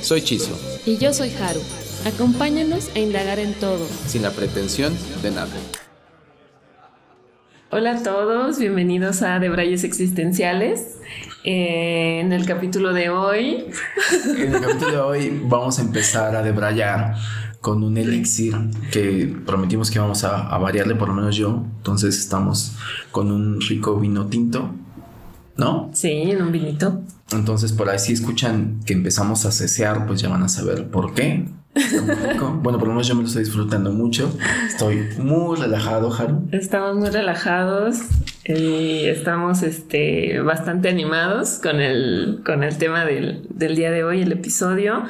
Soy Chizo. Y yo soy Haru. Acompáñanos a indagar en todo. Sin la pretensión de nada. Hola a todos, bienvenidos a Debrayes Existenciales. Eh, en el capítulo de hoy. En el capítulo de hoy vamos a empezar a debrayar con un elixir que prometimos que vamos a, variarle, por lo menos yo. Entonces estamos con un rico vino tinto, ¿no? Sí, en un vinito. Entonces por ahí si escuchan que empezamos a cesear, pues ya van a saber por qué. Bueno, por lo menos yo me lo estoy disfrutando mucho. Estoy muy relajado, Haru. Estamos muy relajados y estamos este, bastante animados con el, con el tema del, del, día de hoy, el episodio.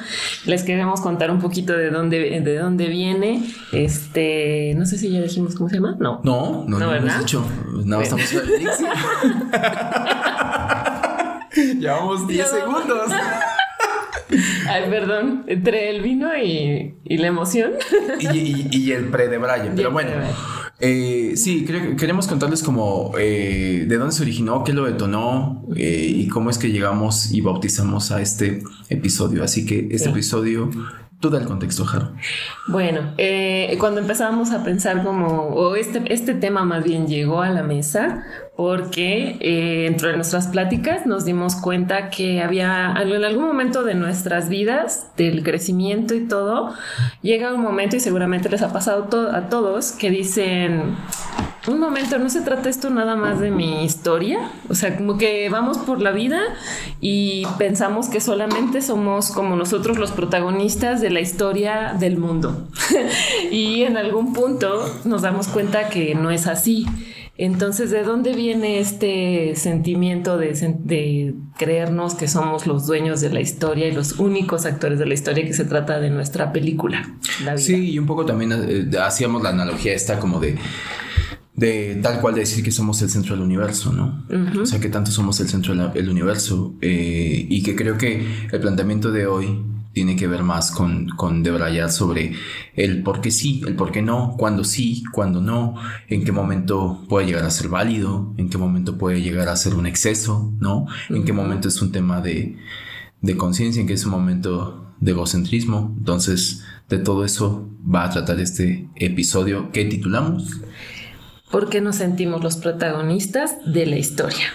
Les queremos contar un poquito de dónde, de dónde viene. Este, no sé si ya dijimos cómo se llama. No. No, no, no, no hemos dicho. Nada, estamos Llevamos 10 segundos. Ay, perdón, entre el vino y, la emoción. Y, el pre de Brian, pero bueno. Eh, sí, queremos contarles como eh, de dónde se originó, qué lo detonó eh, y cómo es que llegamos y bautizamos a este episodio. Así que este episodio Tú da el contexto, Jaro. Bueno, eh, cuando empezamos a pensar como, o este, este tema más bien llegó a la mesa, porque eh, dentro de nuestras pláticas nos dimos cuenta que había en algún momento de nuestras vidas, del crecimiento y todo, llega un momento, y seguramente les ha pasado a todos, que dicen, un momento, no se trata esto nada más de mi historia, o sea, como que vamos por la vida y pensamos que solamente somos como nosotros los protagonistas de la historia del mundo. y en algún punto nos damos cuenta que no es así. Entonces, ¿de dónde viene este sentimiento de, creernos que somos los dueños de la historia y los únicos actores de la historia que se trata de nuestra película? Sí, y un poco también eh, hacíamos la analogía esta como de de tal cual decir que somos el centro del universo, ¿no? O sea, que tanto somos el centro del universo eh, y que creo que el planteamiento de hoy tiene que ver más con, con debrayar sobre el por qué sí, el por qué no, cuándo sí, cuándo no, en qué momento puede llegar a ser válido, en qué momento puede llegar a ser un exceso, ¿no? En qué momento es un tema de, de conciencia, en qué es un momento de egocentrismo. Entonces, de todo eso va a tratar este episodio que titulamos porque nos sentimos los protagonistas de la historia.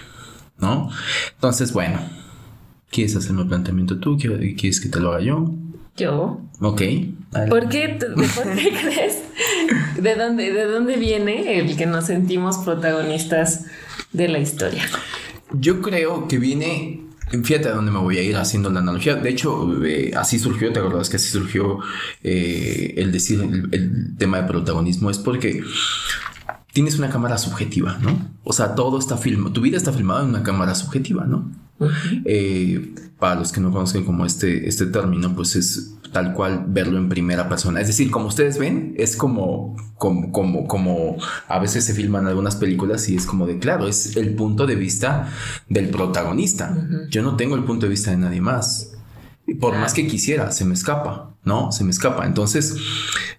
¿No? Entonces, bueno, ¿quieres hacerme un planteamiento tú? ¿Quieres que te lo haga yo? Yo. Ok. ¿Por qué, ¿Por qué crees? ¿De dónde, ¿De dónde viene el que nos sentimos protagonistas de la historia? Yo creo que viene Fíjate a dónde me voy a ir haciendo la analogía. De hecho, eh, así surgió, ¿te acuerdas que así surgió eh, el decir el, tema de protagonismo? Es porque tienes una cámara subjetiva, ¿no? O sea, todo está filmado, tu vida está filmada en una cámara subjetiva, ¿no? Eh, para los que no conocen como este, este término, pues es tal cual verlo en primera persona. Es decir, como ustedes ven, es como, como, como, como a veces se filman algunas películas y es como de, claro, es el punto de vista del protagonista. Yo no tengo el punto de vista de nadie más. Por más que quisiera, se me escapa, ¿no? Se me escapa. Entonces,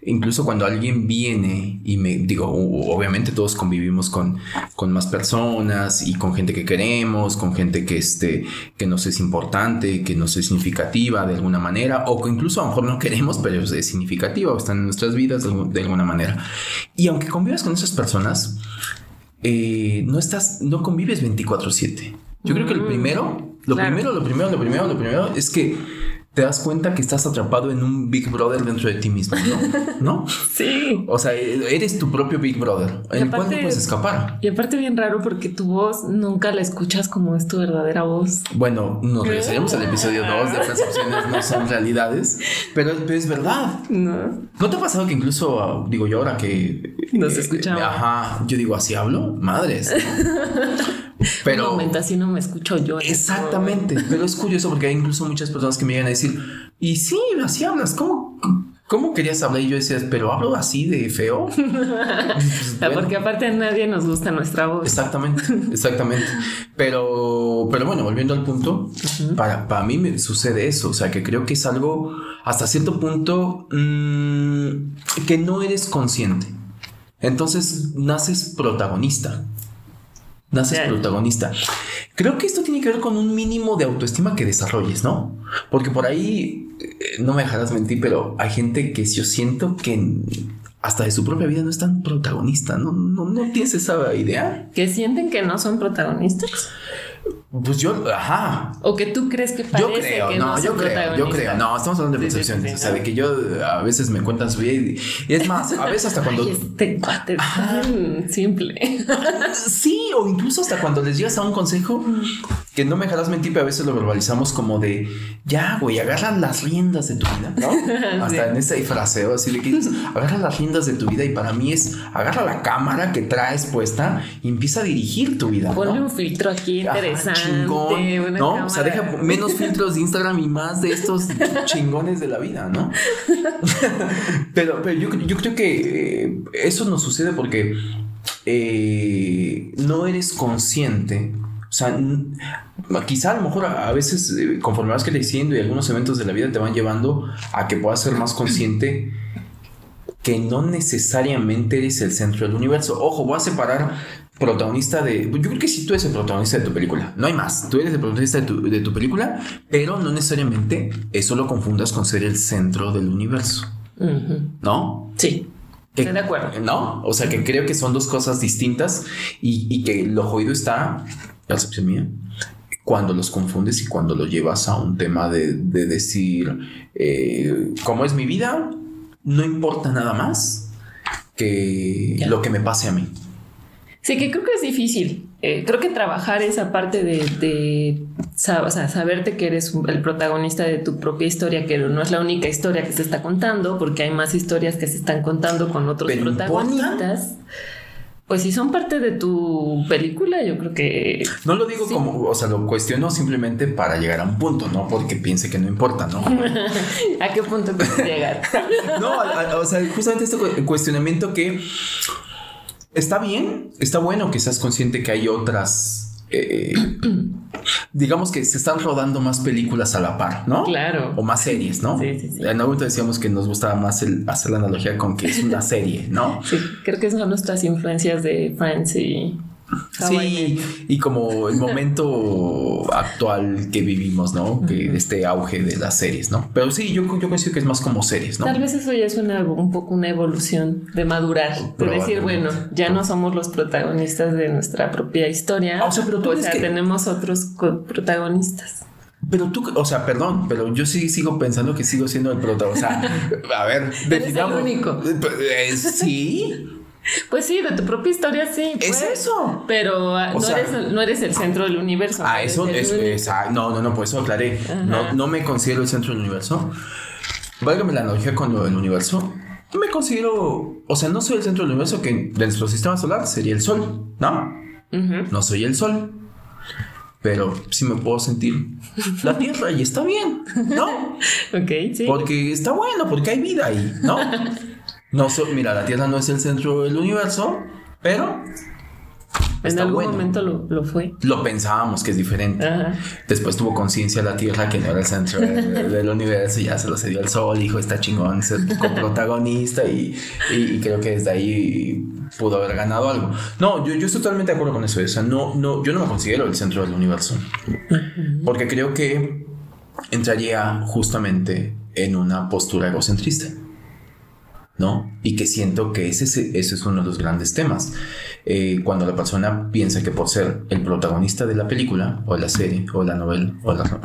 incluso cuando alguien viene y me digo, obviamente todos convivimos con, con más personas y con gente que queremos, con gente que, este, que nos es importante, que nos es significativa de alguna manera, o que incluso a lo mejor no queremos, pero es significativa o están en nuestras vidas de, alguna manera. Y aunque convives con esas personas, eh, no estás, no convives 24/7. Yo creo que el mm. primero lo primero, lo primero, lo primero, lo primero es que te das cuenta que estás atrapado en un Big Brother dentro de ti mismo, ¿no? ¿No? Sí. O sea, eres tu propio Big Brother, en puedes escapar. Y aparte bien raro porque tu voz nunca la escuchas como es tu verdadera voz. Bueno, nos regresaremos al episodio 2 de percepciones no son realidades, pero, es verdad. No. ¿No te ha pasado que incluso, digo yo ahora que... Nos eh, escuchamos. Ajá, yo digo, así hablo, madres. Pero, Un momento, así no me escucho yo. Exactamente, pero es curioso porque hay incluso muchas personas que me llegan a decir, y sí, así hablas, ¿cómo, cómo querías hablar? Y yo decía, pero hablo así de feo. Pues, bueno. Porque aparte a nadie nos gusta nuestra voz. Exactamente, exactamente. Pero, pero bueno, volviendo al punto, para, para mí me sucede eso. O sea, que creo que es algo hasta cierto punto mm, que no eres consciente. Entonces naces protagonista. Naces protagonista. Creo que esto tiene que ver con un mínimo de autoestima que desarrolles, ¿no? Porque por ahí, eh, no me dejarás mentir, pero hay gente que yo siento que hasta de su propia vida no es tan protagonista, ¿no? ¿No, no tienes esa idea? Que sienten que no son protagonistas. Pues yo, ajá. O que tú crees que parece Yo creo, que no, no, yo creo, yo creo. No, estamos hablando de Sí, sí, percepciones. sí, o sea, de que yo a veces me cuentan su vida y, y es más, a veces hasta cuando. Ay, este cuate tan simple. Sí, o incluso hasta cuando les llegas a un consejo que no me dejarás mentir, pero a veces lo verbalizamos como de ya, güey, agarran las riendas de tu vida, ¿no? Hasta en ese fraseo así de que dices, agarra las riendas de tu vida y para mí es agarra la cámara que traes puesta y empieza a dirigir tu vida. ¿no? Ponle un filtro aquí Ajá, interesante. Chingón, ¿no? O sea, deja menos filtros de Instagram y más de estos chingones de la vida, ¿no? pero pero yo, yo creo que eh, eso nos sucede porque eh, no eres consciente. O sea, quizá a lo mejor a, a veces eh, conforme vas creciendo y algunos eventos de la vida te van llevando a que puedas ser más consciente que no necesariamente eres el centro del universo. Ojo, voy a separar protagonista de... Yo creo que sí tú eres el protagonista de tu película. No hay más. Tú eres el protagonista de tu, de tu película, pero no necesariamente eso lo confundas con ser el centro del universo. ¿No? Sí, Que- estoy de acuerdo. ¿No? O sea que creo que son dos cosas distintas y, y que lo jodido está, percepción mía, cuando los confundes y cuando lo llevas a un tema de, de decir, eh, ¿cómo es mi vida? No importa nada más que lo que me pase a mí. Sí, que creo que es difícil. Eh, creo que trabajar esa parte de, de sa- o sea, saberte que eres el protagonista de tu propia historia, que no es la única historia que se está contando, porque hay más historias que se están contando con otros ¿Pero importa? protagonistas. Pues si son parte de tu película, yo creo que No lo digo Sí. como, o sea, lo cuestiono simplemente para llegar a un punto, ¿no? Porque piense que no importa, ¿no? ¿A qué punto puedes llegar? No, a- a- o sea, justamente este cu- cuestionamiento que está bien, está bueno que seas consciente que hay otras, eh, digamos que se están rodando más películas a la par, ¿no? Claro. O más series, ¿no? Sí, sí, sí. En algún momento decíamos que nos gustaba más el hacer la analogía con que es una serie, ¿no? Sí, creo que son nuestras influencias de Friends y. Sí, y como el momento actual que vivimos, ¿no? Que este auge de las series, ¿no? Pero sí, yo, yo considero que es más como series, ¿no? Tal vez eso ya es una, un poco una evolución de madurar, de decir, bueno, ya no somos los protagonistas de nuestra propia historia, Ah, o sea, pero tú o sea, que- tenemos otros protagonistas. Pero tú, o sea, perdón, pero yo sí sigo pensando que sigo siendo el protagonista. O sea, a ver, definamos. el único. Eh, Sí, Pues sí, de tu propia historia sí. es pues, eso. Pero ah, no, sea- eres, el- no eres el centro del universo. Ah, eso es, no, no, no, pues eso aclaré. No, no me considero el centro del universo. Válgame la analogía con lo del universo. No me considero, o sea, no soy el centro del universo que de nuestro sistema solar sería el sol, ¿no? No soy el sol. Pero sí me puedo sentir la Tierra y está bien, ¿no? Ok, sí. Porque está bueno, porque hay vida ahí, ¿no? No so- mira, la Tierra no es el centro del universo, pero en está algún bueno. momento lo, lo fue. lo pensábamos que es diferente. Ajá. Después tuvo conciencia la Tierra que no era el centro del, del universo y ya se lo cedió al Sol. Dijo, está chingón ser coprotagonista y, y, y creo que desde ahí pudo haber ganado algo. No, yo, yo estoy totalmente de acuerdo con eso. O sea, no, no, yo no me considero el centro del universo. Porque creo que entraría justamente en una postura egocentrista. ¿No? Y que siento que ese, es- ese es uno de los grandes temas. Eh, cuando la persona piensa que por ser el protagonista de la película, o la serie, o la novela, o la...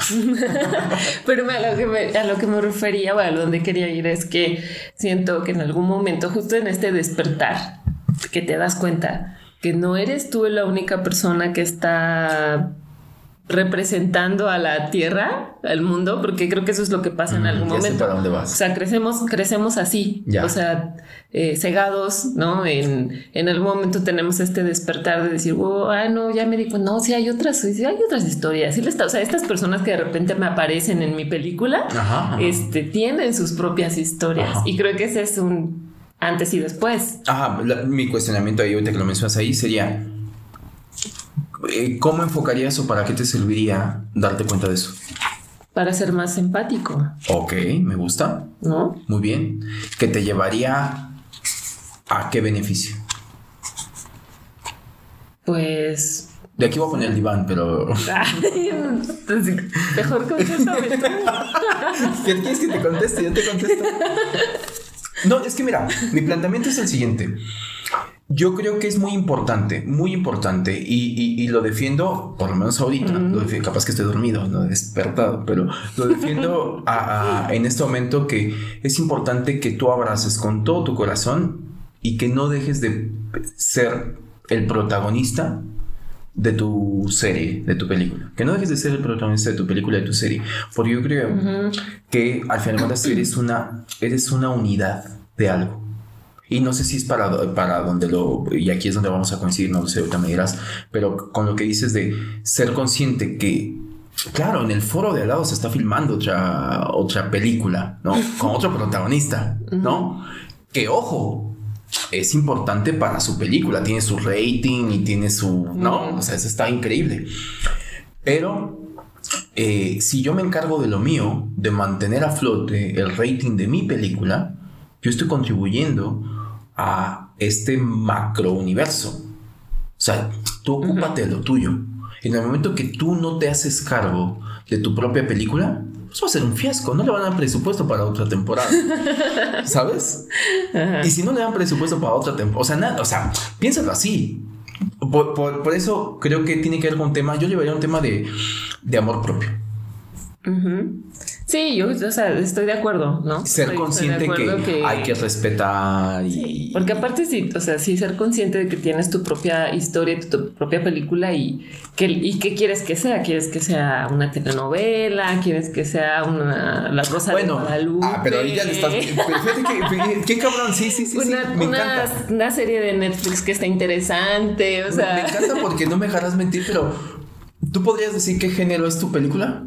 Pero a lo, que me, a lo que me refería, o a donde quería ir, es que siento que en algún momento, justo en este despertar, que te das cuenta que no eres tú la única persona que está representando a la tierra, al mundo, porque creo que eso es lo que pasa en algún ya sé momento. para dónde vas. O sea, crecemos, crecemos así, Ya. o sea, eh, cegados, ¿no? En, en algún momento tenemos este despertar de decir, oh, ah, no, ya me di cuenta, no, sí hay otras, sí hay otras historias. Sí o sea, estas personas que de repente me aparecen en mi película, Ajá, ajá. este, tienen sus propias historias. Ajá. Y creo que ese es un antes y después. Ajá, la- mi cuestionamiento ahí, ahorita que lo mencionas ahí, sería: ¿cómo enfocarías o para qué te serviría darte cuenta de eso? Para ser más empático, Ok, me gusta. ¿no? Muy bien. ¿Que te llevaría a qué beneficio? Pues. De aquí voy a poner el diván, pero. ay, mejor contéstame tú. ¿Qué quieres que te conteste? Yo te contesto. No, es que mira, mi planteamiento es el siguiente. Yo creo que es muy importante, muy importante, y, y- y lo defiendo, por lo menos ahorita, lo defi- capaz que estoy dormido, no despertado, pero lo defiendo a- a- en este momento que es importante que tú abraces con todo tu corazón y que no dejes de ser el protagonista de tu serie, de tu película. Que no dejes de ser el protagonista de tu película, de tu serie. Porque yo creo que al final de cuentas eres una, eres una unidad de algo. Y no sé si es para, para donde lo... Y aquí es donde vamos a coincidir, no lo sé, ahorita me dirás. Pero con lo que dices de ser consciente que... Claro, en el foro de al lado se está filmando otra, otra película, ¿no? Con otro protagonista, ¿no? Que ojo, es importante para su película, tiene su rating y tiene su... ¿No? O sea, eso está increíble. Pero eh, si yo me encargo de lo mío, de mantener a flote el rating de mi película, yo estoy contribuyendo a este macro universo. O sea, tú ocúpate de lo tuyo. En el momento que tú no te haces cargo de tu propia película, pues va a ser un fiasco. No le van a dar presupuesto para otra temporada. ¿Sabes? Y si no le dan presupuesto para otra temporada, o sea, nada, o sea, piénsalo así. Por, por- por eso creo que tiene que ver con un tema, yo llevaría un tema de, de amor propio. Ujú. Sí, yo o sea, estoy de acuerdo, ¿no? Ser Estoy- estoy consciente que, hay que respetar y... Sí, porque aparte sí, o sea, sí ser consciente de que tienes tu propia historia, tu, tu propia película y que y qué quieres que sea, quieres que sea una telenovela, quieres que sea una La Rosa Bueno, de Guadalupe. ah, pero ahí ya le estás... Fíjate que, qué cabrón, sí, sí, sí, sí, una, me una- encanta. una serie de Netflix que está interesante, o Me- sea, Me encanta porque no me dejarás mentir, pero ¿tú podrías decir qué género es tu película?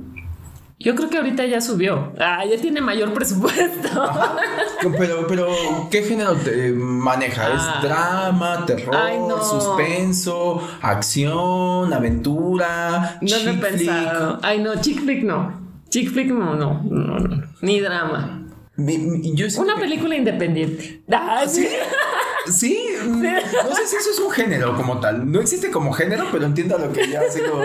Yo creo que ahorita ya subió, ah, ya tiene mayor presupuesto. Pero, pero, ¿qué género te maneja? Ah. ¿Es drama, terror, Ay, no. suspenso, acción, aventura, No lo he chick pensado. Ay, no, chick flick no. Chick flick no, no, no, no. Ni drama. Mi- mi- yo siento Una que- película independiente. Ah, ¿Sí? Sí, mm, no sé si eso es un género como tal. No existe como género, pero entiendo lo que ya así como.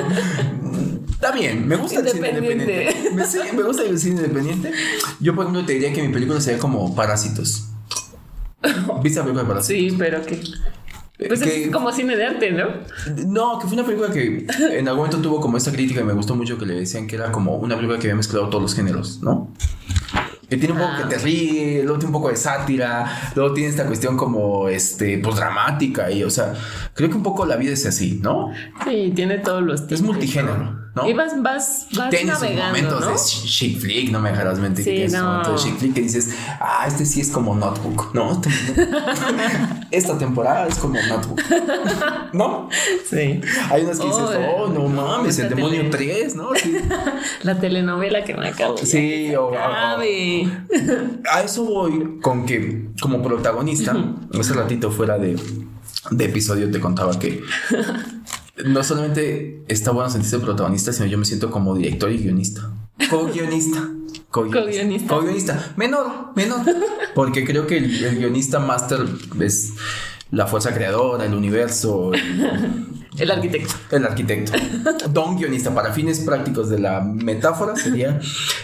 Está bien, me gusta el cine Independiente. Me, sí, me gusta el cine independiente. Yo, por ejemplo, te diría que mi película sería como Parásitos. ¿Viste la película de Parásitos? Sí, pero que. Pues Que- es como cine de arte, ¿no? No, que fue una película que en algún momento tuvo como esta crítica y me gustó mucho que le decían que era como una película que había mezclado todos los géneros, ¿no? Que tiene un poco Ah. que te ríe, luego tiene un poco de sátira, luego tiene esta cuestión como, este, pues dramática y, o sea, creo que un poco la vida es así, ¿no? Sí, tiene todos los Es tintes, multigénero, ¿no? Y vas, vas, vas sus navegando, momentos ¿no? de ch- chick flick, no me dejarás mentir. Sí, que sus no. de chick flick que dices, ah, este sí es como Notebook, ¿no? Esta temporada es como Notebook, ¿no? Sí. Hay unas que dices, Oh, oh, no mames, el esta demonio tele- 3, ¿no? Sí. La telenovela que me acabo Sí, o, a eso voy con que como protagonista, hace ratito fuera de, de episodio te contaba que no solamente está bueno sentirse protagonista, sino yo me siento como director y guionista. Co-guionista. Co-guionista. Co-guionista. Menor, menor. Porque creo que el, el guionista máster es la fuerza creadora, el universo, el- El arquitecto. el arquitecto. Don guionista, para fines prácticos de la metáfora, sería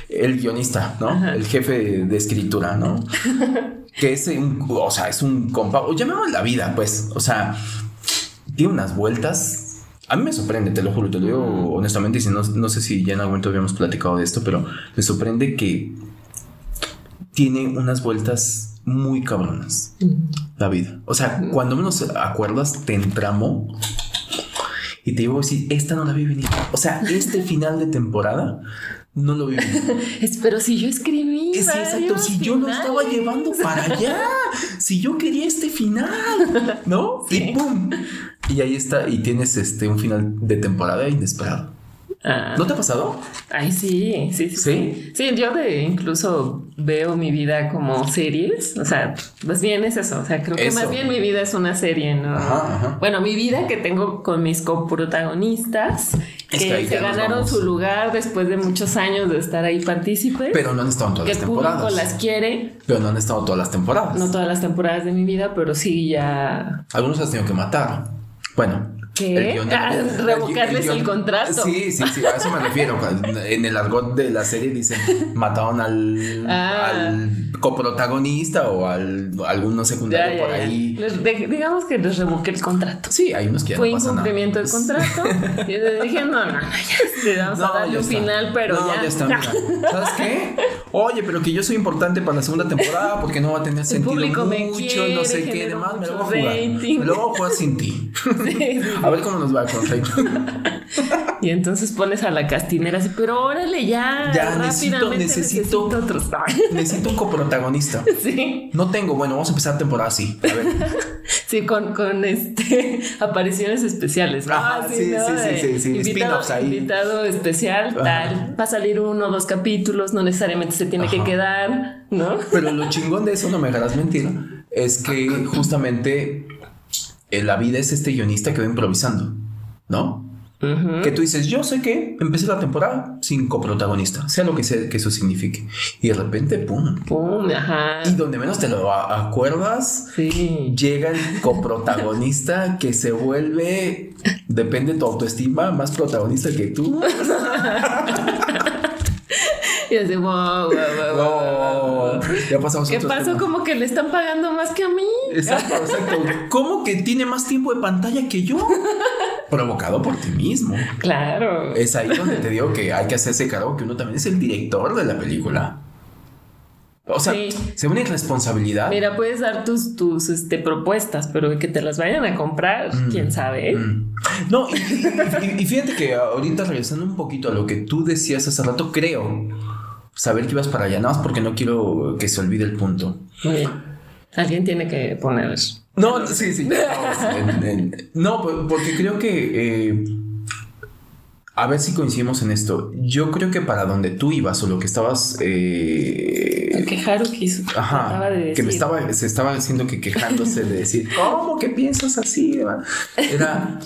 el guionista, ¿no? El jefe de, de escritura, ¿no? Que es un, o sea, es un compa, o llamémosle la vida, pues, o sea, tiene unas vueltas. A mí me sorprende, te lo juro, te lo digo honestamente, y si no, no sé si ya en algún momento habíamos platicado de esto, pero me sorprende que tiene unas vueltas muy cabronas la vida. O sea, cuando menos acuerdas, te entramó Y te digo, si esta no la vi venir. O sea, este final de temporada no lo vi venir. Pero si yo escribí. Es exacto, si yo lo estaba llevando para allá, si yo quería este final, ¿no? Y pum. Y ahí está, y tienes este un final de temporada inesperado. Ah. ¿No te ha pasado? Ay, sí, sí, sí. Sí, sí yo de incluso veo mi vida como series. O sea, más bien es eso. O sea, creo que más bien mi vida es una serie, ¿no? Ajá, ajá. Bueno, mi vida que tengo con mis coprotagonistas que, se ganaron su lugar después de muchos años de estar ahí partícipes. Pero no han estado en todas las temporadas. Que el público las quiere. Pero no han estado todas las temporadas. No todas las temporadas de mi vida, pero sí ya. Algunos has tenido que matar. Bueno, ¿Qué? Ah, revocarles el, contrato. Sí, sí, sí, a eso me refiero. En el argot de la serie dicen mataron al, ah. al coprotagonista o al alguno secundario por ahí. digamos que les revoqué el contrato. Sí, hay unos que ya Fue no incumplimiento del contrato. y les dije, no, no, no, ya le vamos a darle un final, pero no, ya. ya está, ¿Sabes qué? Oye, pero que yo soy importante para la segunda temporada porque no va a tener sentido mucho, quiere, no sé qué, demás. Me lo voy a jugar. Me lo voy a jugar sin ti. Sí, a ver cómo nos va con Y entonces pones a la castinera así, pero órale, ya. Ya necesito, necesito, necesito, necesito un coprotagonista. Sí. No tengo, bueno, vamos a empezar temporada así. A ver. Sí, con, con este apariciones especiales. Ah, sí, sí, sí, sí, sí, Invitado, invitado especial, tal. Va a salir uno o dos capítulos, no necesariamente se tiene que quedar, ¿no? Pero lo chingón de eso, no me hagas mentir, es que justamente la vida es este guionista que va improvisando, ¿no? Que tú dices, yo sé que empecé la temporada sin coprotagonista, sea lo que sea que eso signifique. Y de repente, pum. Pum, ajá. Y donde menos te lo acuerdas, llega el coprotagonista que se vuelve, depende de tu autoestima, más protagonista que tú. Y así, wow, wow, wow, Ya pasamos ¿Qué pasó? Como que le están pagando más que a mí. Exacto, exacto. ¿Cómo que tiene más tiempo de pantalla que yo? Provocado por ti mismo. Claro. Es ahí donde te digo que hay que hacerse cargo que uno también es el director de la película. O sea, se una irresponsabilidad. Mira, puedes dar tus, tus este, propuestas, pero que te las vayan a comprar, mm, quién sabe. Mm. No, y, fíjate que ahorita regresando un poquito a lo que tú decías hace rato, creo saber que ibas para allá, nada más porque no quiero que se olvide el punto. Muy bien. Alguien tiene que poner eso. No, sí, sí. No, porque creo que eh, a ver si coincidimos en esto. Yo creo que para donde tú ibas o lo que estabas. Eh, que Haru quiso. Ajá. Que me estaba, se estaba diciendo que quejándose de decir, ¿cómo que piensas así? Era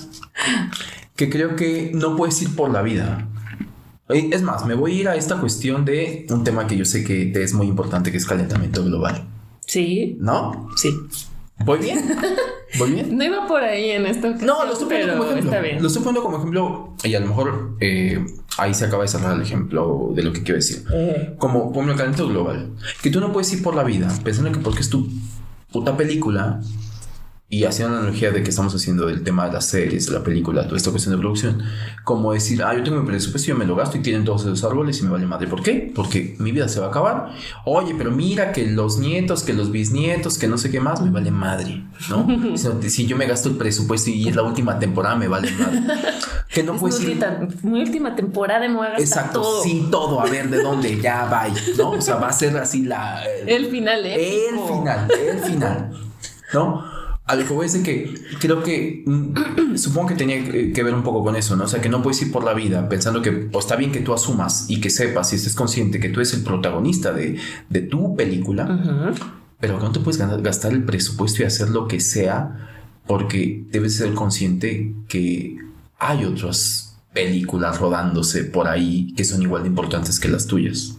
que creo que no puedes ir por la vida. Es más, me voy a ir a esta cuestión de un tema que yo sé que te es muy importante, que es calentamiento global. Sí. ¿No? Sí. ¿Voy bien? ¿Voy bien? No iba por ahí en esto. No, lo estoy poniendo como ejemplo. Está bien. Lo estoy poniendo como ejemplo y a lo mejor eh, ahí se acaba de cerrar el ejemplo de lo que quiero decir. Eh. Como, como el calentamiento global. Que tú no puedes ir por la vida pensando que porque es tu puta película y haciendo la analogía de que estamos haciendo del tema de las series, de la película, toda esta cuestión de producción, como decir, ah, yo tengo mi presupuesto, yo me lo gasto y tienen todos esos árboles y me vale madre. ¿Por qué? Porque mi vida se va a acabar. Oye, pero mira que los nietos, que los bisnietos, que no sé qué más, me vale madre, ¿no? si, yo me gasto el presupuesto y es la última temporada, me vale madre. Que no puedes ir. Mi última temporada me voy a gastar Exacto, todo. sin todo, a ver de dónde, ya va, ¿no? O sea, va a ser así la. El, final, ¿eh? El final, el final, ¿no? A lo que voy a decir que creo que mm, supongo que tenía que ver un poco con eso, ¿no? O sea, que no puedes ir por la vida pensando que está bien que tú asumas y que sepas y estés consciente que tú eres el protagonista de, de tu película, pero que no te puedes gastar el presupuesto y hacer lo que sea porque debes ser consciente que hay otras películas rodándose por ahí que son igual de importantes que las tuyas.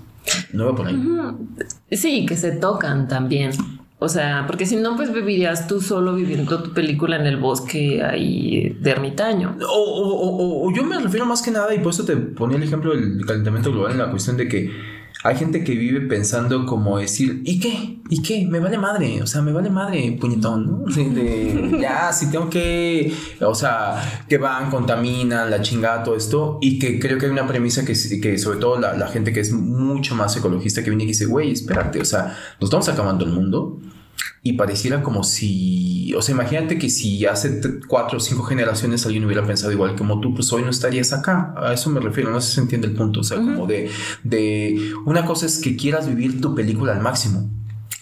¿No va por ahí? Sí, que se tocan también. O sea, porque si no, pues vivirías tú solo viviendo tu película en el bosque ahí de ermitaño. O, yo me refiero más que nada, y por eso te ponía el ejemplo del calentamiento global en la cuestión de que hay gente que vive pensando como decir, ¿y qué? ¿Y qué? Me vale madre, o sea, me vale madre, puñetón, ¿no? Ya, si tengo que, o sea, que van, contaminan, la chingada, todo esto, y que creo que hay una premisa que, que sobre todo la, gente que es mucho más ecologista que viene y dice, güey, espérate, o sea, nos estamos acabando el mundo, y pareciera como si, o sea, imagínate que si hace cuatro o cinco generaciones alguien hubiera pensado igual como tú, pues hoy no estarías acá. A eso me refiero, no sé si se entiende el punto, o sea, como de, de, una cosa es que quieras vivir tu película al máximo,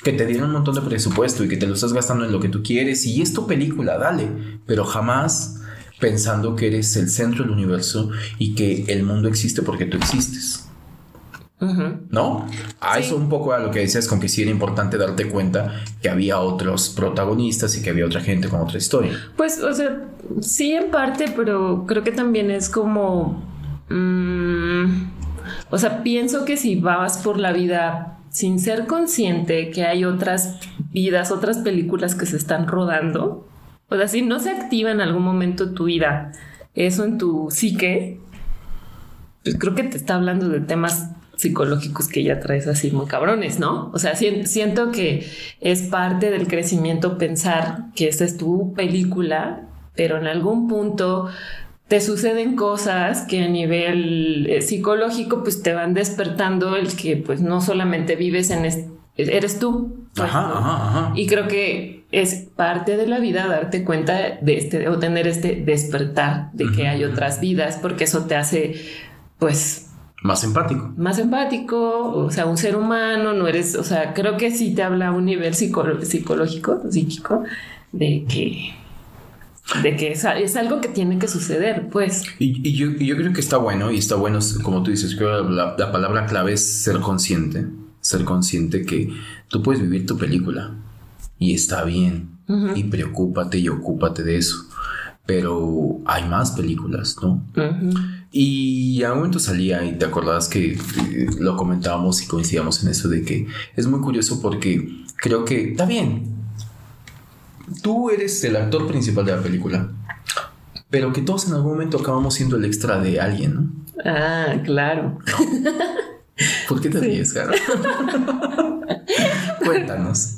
que te dieron un montón de presupuesto y que te lo estás gastando en lo que tú quieres y es tu película, dale, pero jamás pensando que eres el centro del universo y que el mundo existe porque tú existes. ¿No? A eso un poco a lo que decías con que sí era importante darte cuenta que había otros protagonistas y que había otra gente con otra historia. Pues, o sea, sí en parte, pero creo que también es como... Mm, o sea, pienso que si vas por la vida sin ser consciente que hay otras vidas, otras películas que se están rodando, o sea, si no se activa en algún momento tu vida, eso en tu psique, pues creo que te está hablando de temas psicológicos que ya traes así muy cabrones, ¿no? O sea, siento que es parte del crecimiento pensar que esta es tu película, pero en algún punto te suceden cosas que a nivel eh, psicológico pues te van despertando el que pues no solamente vives en eres tú. Pues, ajá, ajá, ajá. Y creo que es parte de la vida darte cuenta de este o tener este despertar de que hay otras vidas porque eso te hace pues más empático. Más empático, o sea, un ser humano, no eres, o sea, creo que sí te habla a un nivel psicológico, psíquico, de que de que es, algo que tiene que suceder, pues. Y, yo, creo que está bueno, y está bueno, como tú dices, creo que la, palabra clave es ser consciente, ser consciente que tú puedes vivir tu película y está bien, y preocúpate y ocúpate de eso, pero hay más películas, ¿no? Y a un momento salía y te acordabas que lo comentábamos y coincidíamos en eso de que es muy curioso porque creo que está bien. Tú eres el actor principal de la película, pero que todos en algún momento acabamos siendo el extra de alguien, ¿no? Ah, claro. ¿Por qué te ríes, Cuéntanos.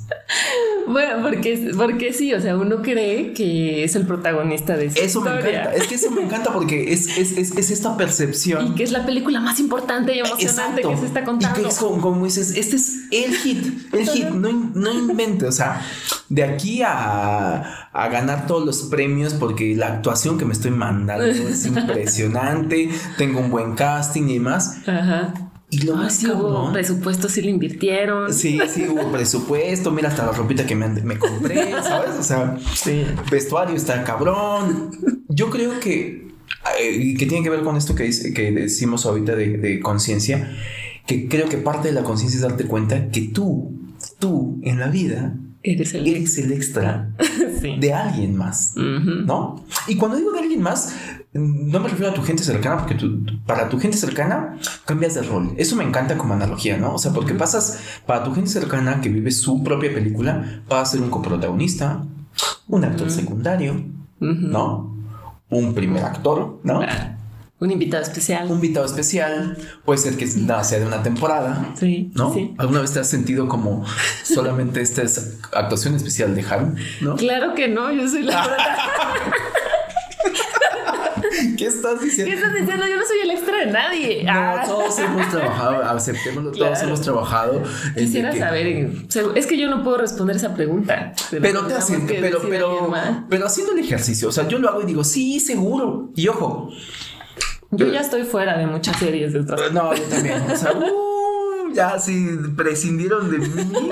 Bueno, porque, porque sí, o sea, uno cree que es el protagonista de esa Eso me encanta, es que eso me encanta porque es, es, es, es, esta percepción. Y que es la película más importante y emocionante que se está contando. Y que es como, dices, este es el hit, el hit, no, no invente, o sea, de aquí a, a, ganar todos los premios porque la actuación que me estoy mandando es impresionante, tengo un buen casting y demás. Ajá. Y lo más hubo presupuesto, sí lo invirtieron. Sí, sí, hubo presupuesto. Mira, hasta la ropita que me, compré, ¿sabes? O sea, vestuario está cabrón. Yo creo que, eh, que tiene que ver con esto que, dice, que decimos ahorita de, conciencia, que creo que parte de la conciencia es darte cuenta que tú, tú en la vida, eres el, el extra de alguien más, ¿no? Y cuando digo de alguien más, no me refiero a tu gente cercana, porque para tu gente cercana cambias de rol. Eso me encanta como analogía, ¿no? O sea, porque pasas para tu gente cercana que vive su propia película, vas a ser un coprotagonista, un actor secundario, ¿no? Un primer actor, ¿no? Un invitado especial. Un invitado especial. Puede ser que sea de una temporada. Sí. ¿No? Sí. ¿Alguna vez te has sentido como solamente esta es actuación especial de Haru? ¿No? Claro que no, yo soy la ¿Qué estás diciendo? ¿Qué estás diciendo? Yo no soy el extra de nadie. No, ah. todos hemos trabajado, aceptémoslo, todos hemos trabajado. Quisiera saber, es que yo no puedo responder esa pregunta. Pero te hacen, pero, pero, pero haciendo el ejercicio, o sea, yo lo hago y digo, sí, seguro. Y ojo. Yo ya estoy fuera de muchas series de otras. No, yo también. O sea, uh, ya sí prescindieron de mí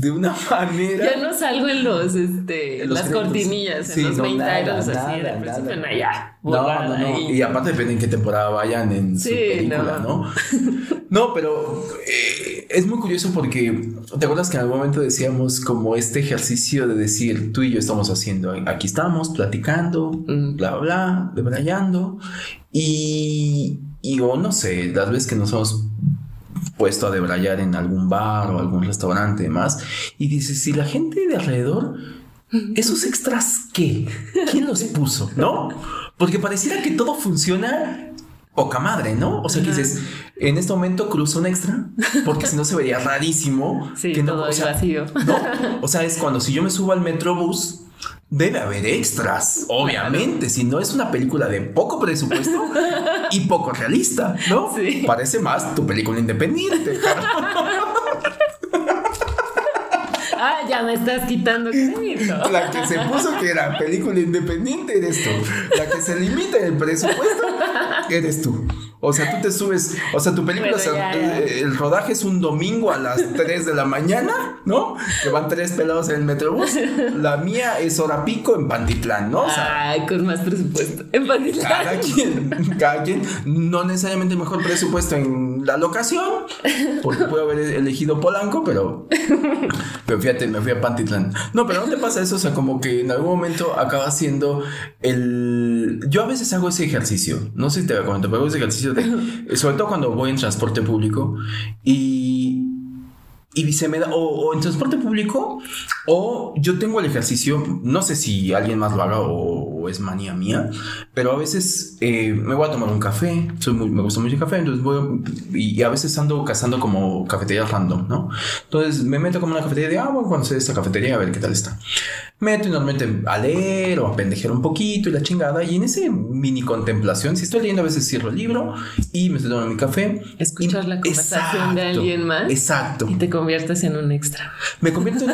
de una manera. Ya no salgo en los, este, las cortinillas, en los no, 20 años así, de principio, no, ya. No, no, no. Y aparte depende en qué temporada vayan en su película, ¿no? No, pero eh, es muy curioso porque te acuerdas que en algún momento decíamos como este ejercicio de decir tú y yo estamos haciendo, aquí estamos platicando, mm. bla, bla, bla, debrayando y, y o no sé, las veces que nos hemos puesto a debrayar en algún bar o algún restaurante y demás. Y dices, si la gente de alrededor, esos extras, ¿qué? ¿Quién los puso? ¿No? Porque pareciera que todo funciona poca madre, ¿no? O sea, que dices, en este momento cruzo un extra, porque si no se vería rarísimo. Sí, que no, todo o sea, vacío. ¿no? O sea, es cuando si yo me subo al metrobús, Debe haber extras, obviamente, si no es una película de poco presupuesto y poco realista, ¿no? Sí. Parece más tu película independiente. ah, ya me estás quitando crédito. La que se puso que era película independiente eres tú. La que se limita el presupuesto eres tú. O sea, tú te subes, o sea, tu película, eh, el rodaje es un domingo a las 3 de la mañana, ¿no? Que van tres pelados en el metrobús. La mía es hora pico en Pantitlán, ¿no? O sea, Ay, con más presupuesto. En Pantitlán. Cada quien, cada quien, no necesariamente mejor presupuesto en la locación, porque puedo haber elegido Polanco, pero, pero fíjate, me fui a Pantitlán. No, pero ¿no te pasa eso? O sea, como que en algún momento acaba siendo el... Yo a veces hago ese ejercicio, no sé si te voy a comentar, pero hago ese ejercicio de, sobre todo cuando voy en transporte público y y se me da, o, en transporte público, o yo tengo el ejercicio, no sé si alguien más lo haga o, es manía mía, pero a veces eh, me voy a tomar un café, soy muy, me gusta mucho el café, entonces voy, y, a veces ando cazando como cafeterías random, ¿no? Entonces me meto como una cafetería de, ah, bueno, cuando sea esta cafetería, a ver qué tal está. Meto y normalmente a leer o a pendejear un poquito y la chingada, y en ese mini contemplación, si estoy leyendo, a veces cierro el libro y me estoy tomando mi café. Escuchar la conversación de alguien más. Exacto conviertes en un extra. Me convierto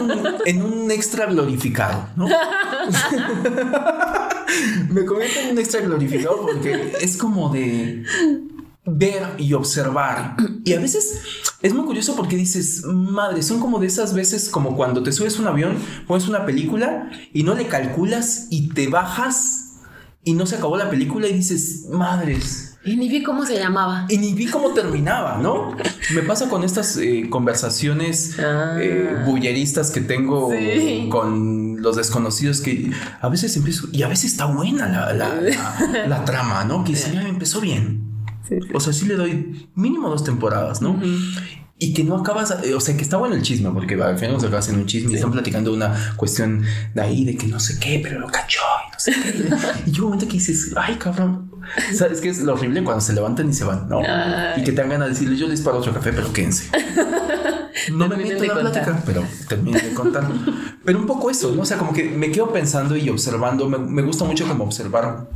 en un, extra glorificado, ¿no? Me convierto en un extra glorificado porque es como de ver y observar. Y a veces es muy curioso porque dices, madre, son como de esas veces como cuando te subes un avión, pones una película y no le calculas y te bajas y no se acabó la película y dices, madres, y ni vi cómo se llamaba. Y ni vi cómo terminaba, ¿no? Me pasa con estas eh, conversaciones ah. eh, bulleristas que tengo con los desconocidos que a veces empiezo, y a veces está buena la, trama, ¿no? Que sí, empezó bien. O sea, sí le doy mínimo dos temporadas, ¿no? y que no acabas, eh, o sea, que está bueno el chisme, porque al final se acaba haciendo un chisme y están platicando una cuestión de ahí, de que no sé qué, pero lo cachó y no sé qué. y yo un momento que dices, ay, cabrón, ¿sabes qué es lo horrible cuando se levantan y se van, no? Y que te hagan a decirle, yo les pago otro café, pero quédense. No me meto en la plática, pero termino de contar. pero un poco eso, ¿no? O sea, como que me quedo pensando y observando, me, me gusta mucho como observar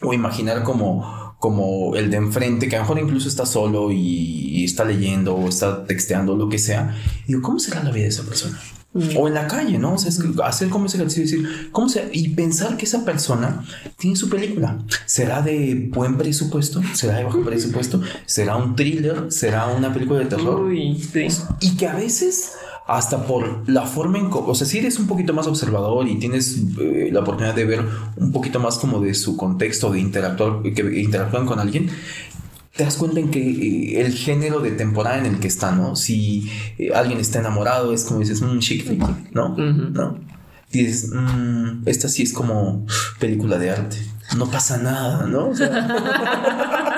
o imaginar como como el de enfrente, que a lo mejor incluso está solo y, está leyendo o está texteando, lo que sea. Y digo, ¿cómo será la vida de esa persona? Mm. O en la calle, ¿no? O sea, hacer como ese ejercicio, decir, ¿cómo será? Y pensar que esa persona tiene su película. ¿Será de buen presupuesto? ¿Será de bajo presupuesto? ¿Será un thriller? ¿Será una película de terror? Uy, sí. Y que a veces hasta por la forma en... O sea, si eres un poquito más observador y tienes eh, la oportunidad de ver un poquito más como de su contexto, de interactuar, que interactúan con alguien, te das cuenta en que eh, el género de temporada en el que está, ¿no? Si eh, alguien está enamorado, es como dices, un mm, chick ¿no? ¿no? dices, mm, esta sí es como película de arte. No pasa nada, ¿no? O sea,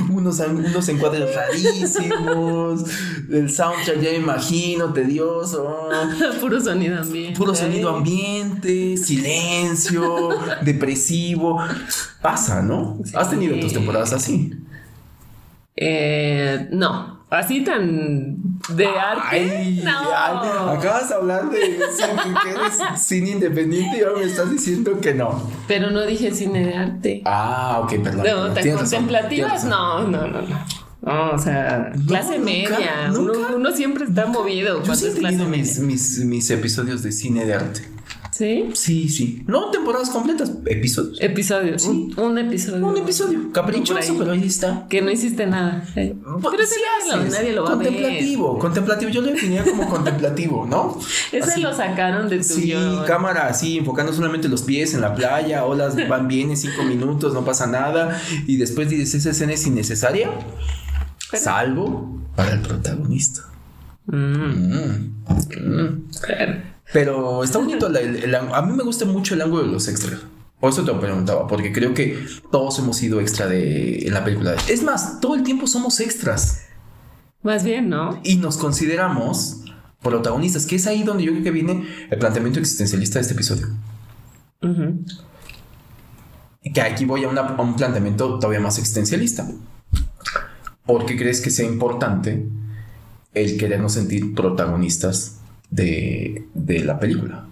unos, unos encuadres rarísimos, el soundtrack ya me imagino, tedioso. Puro sonido ambiente. Puro sonido ambiente, silencio, depresivo. Pasa, ¿no? ¿Has tenido tus temporadas así? Eh, no así tan de arte. no. acabas de hablar de que eres cine independiente y ahora me estás diciendo que no. Pero no dije cine de arte. Ah, ok, perdón. No, ¿te contemplativas? No, no, no, no. o sea, clase media. Uno, siempre está movido. Yo sí he tenido mis, mis, mis episodios de cine de arte. ¿Sí? Sí, sí. No temporadas completas, episodios. Episodios. Un, un episodio. Un episodio. Caprichoso, pero ahí está. Que no hiciste nada. Pero sí, nadie lo va a ver. Contemplativo, contemplativo. Yo lo definía como contemplativo, ¿no? Ese lo sacaron de tu Sí, cámara así, enfocando solamente los pies en la playa, olas van bien en cinco minutos, no pasa nada. Y después dices, esa escena es innecesaria. salvo para el protagonista. Mm. Mm. Pero está bonito. a mí me gusta mucho el ángulo de los extras. Por eso te lo preguntaba, porque creo que todos hemos sido extra de, en la película. Es más, todo el tiempo somos extras. Más bien, ¿no? Y nos consideramos protagonistas, que es ahí donde yo creo que viene el planteamiento existencialista de este episodio. Que aquí voy a, a un planteamiento todavía más existencialista. ¿Por qué crees que sea importante el querernos sentir protagonistas de, la película.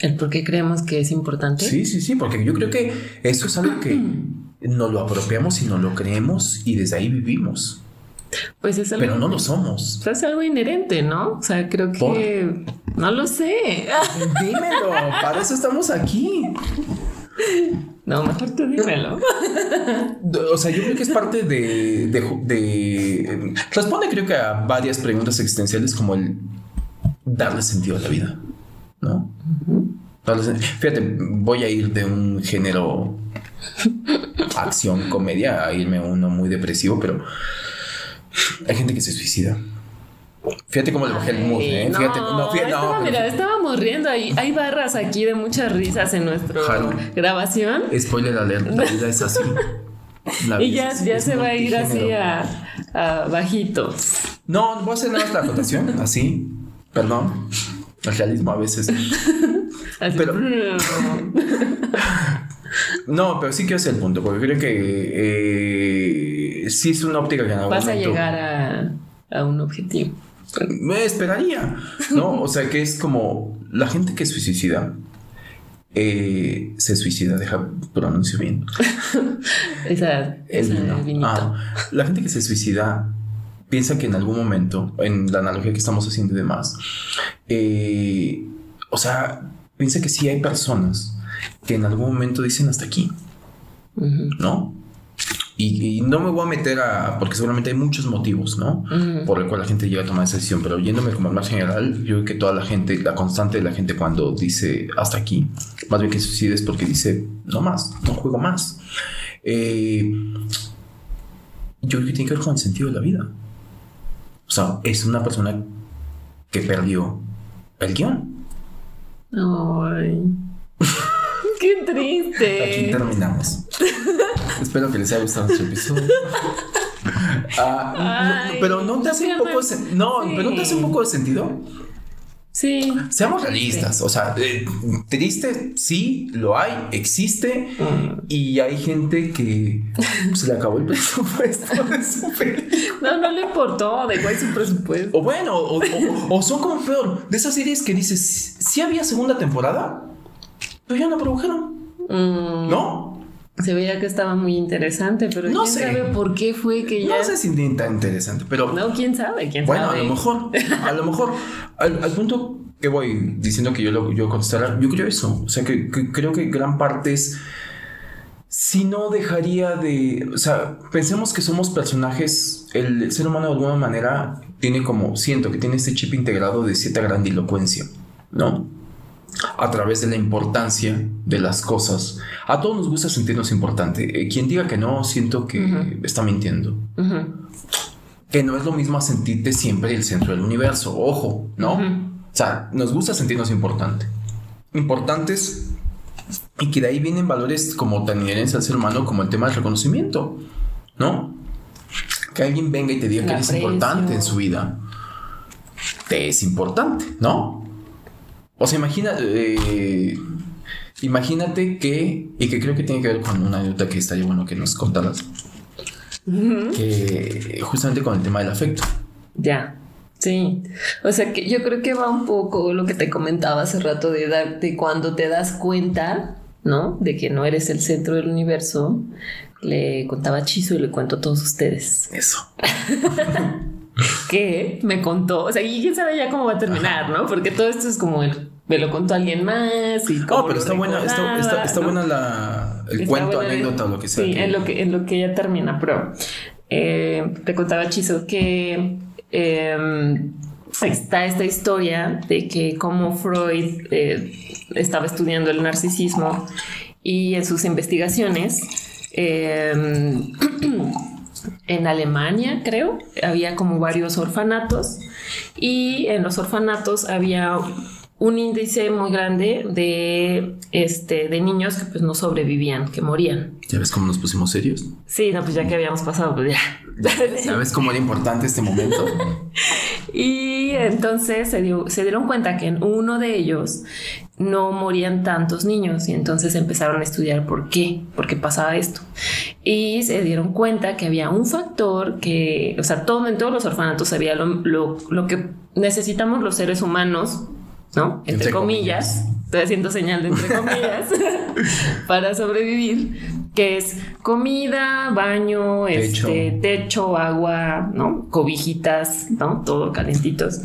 ¿El por qué creemos que es importante? Sí, sí, sí, porque yo creo que eso es algo que nos lo apropiamos y nos lo creemos y desde ahí vivimos. Pues es algo. Pero no lo somos. Pues es algo inherente, ¿no? O sea, creo que. No lo sé. Dímelo, para eso estamos aquí. No, mejor tú dímelo. O sea, yo creo que es parte de, de, Responde, creo que a varias preguntas existenciales, como el darle sentido a la vida, ¿no? Fíjate, voy a ir de un género acción, comedia, a irme a uno muy depresivo, pero hay gente que se suicida. Fíjate cómo le bajé el mood, ¿eh? Fíjate, no, fíjate, no, mira, estábamos riendo. Hay barras aquí de muchas risas en nuestra grabación. Spoiler alert, la vida es así. y ya, ya se va a ir así a, bajito. No, voy a hacer nada más la acotación, así. Perdón. El realismo a veces. pero. no, pero sí quiero hacer el punto, porque creo que eh, sí es una óptica que no Vas a llegar a, a un objetivo. Me esperaría, ¿no? O sea, que es como la gente que se suicida. Eh, se suicida, deja pronuncio bien. esa, esa ah, la gente que se suicida piensa que en algún momento, en la analogía que estamos haciendo y demás, eh, o sea, piensa que sí hay personas que en algún momento dicen hasta aquí, ¿no? Y, no me voy a meter a, porque seguramente hay muchos motivos, ¿no? Por el cual la gente llega a tomar esa decisión, pero yéndome como más general, yo creo que toda la gente, la constante de la gente cuando dice hasta aquí, más bien que suicide es porque dice, no más, no juego más. Eh, yo creo que tiene que ver con el sentido de la vida. O sea, es una persona que perdió el guion. Ay. Qué triste. Aquí terminamos. Espero que les haya gustado este episodio. Ah, pero no te hace un poco de, no, pero no te hace un poco de sentido. Sí. Seamos realistas, o sea, eh, triste, sí, lo hay, existe mm. y hay gente que se le acabó el presupuesto No, no le importó, de igual su presupuesto. O bueno, o, son como peor, de esas series que dices, si había segunda temporada, pero ya no produjeron. Mm. ¿No? Se veía que estaba muy interesante, pero no quién sabe por qué fue que ya. No sé si tan interesante, pero. No, quién sabe, quién bueno, sabe. Bueno, a lo mejor, a lo mejor, al, punto que voy diciendo que yo lo yo contestara, yo creo eso. O sea, que, creo que gran parte es. Si no dejaría de. O sea, pensemos que somos personajes. El, ser humano de alguna manera tiene como. Siento que tiene este chip integrado de cierta grandilocuencia, ¿no? A través de la importancia de las cosas. A todos nos gusta sentirnos importante. Eh, quien diga que no, siento que está mintiendo. Que no es lo mismo sentirte siempre el centro del universo. Ojo, ¿no? O sea, nos gusta sentirnos importante. Importantes y que de ahí vienen valores como tan inherentes al ser humano como el tema del reconocimiento, ¿no? Que alguien venga y te diga que eres importante en su vida. Te es importante, ¿no? O sea, imagina, eh, imagínate que, y que creo que tiene que ver con una anécdota que estaría bueno que nos contaras, que justamente con el tema del afecto. Ya. Sí, o sea que yo creo que va un poco lo que te comentaba hace rato de, de cuando te das cuenta, ¿no? De que no eres el centro del universo. Le contaba Chizo y le cuento a todos ustedes. Eso. que me contó, o sea, y quién sabe ya cómo va a terminar, ¿no? Porque todo esto es como el, me lo contó alguien más y Oh, pero está buena, está, está, buena la, el cuento, anécdota o lo que sea. Sí, en lo que, en lo que ya termina, pero eh, te contaba Chizo que em, está esta historia de que como Freud eh, estaba estudiando el narcisismo y en sus investigaciones eh, en Alemania, creo, había como varios orfanatos y en los orfanatos había un índice muy grande de, este, de niños que pues no sobrevivían, que morían. ¿Ya ves cómo nos pusimos serios? Sí, no, pues ya que habíamos pasado, pues ya. ¿Sabes cómo era importante este momento? y entonces se, dio, se dieron cuenta que en uno de ellos no morían tantos niños y entonces empezaron a estudiar por qué, por qué pasaba esto. Y se dieron cuenta que había un factor que, o sea, todo, en todos los orfanatos había lo, lo, que necesitamos los seres humanos, ¿no? Entre, comillas, estoy haciendo señal de entre comillas, para sobrevivir. que es comida, baño, Techo. este, techo, agua, ¿no? Cobijitas, ¿no? Todo calentitos.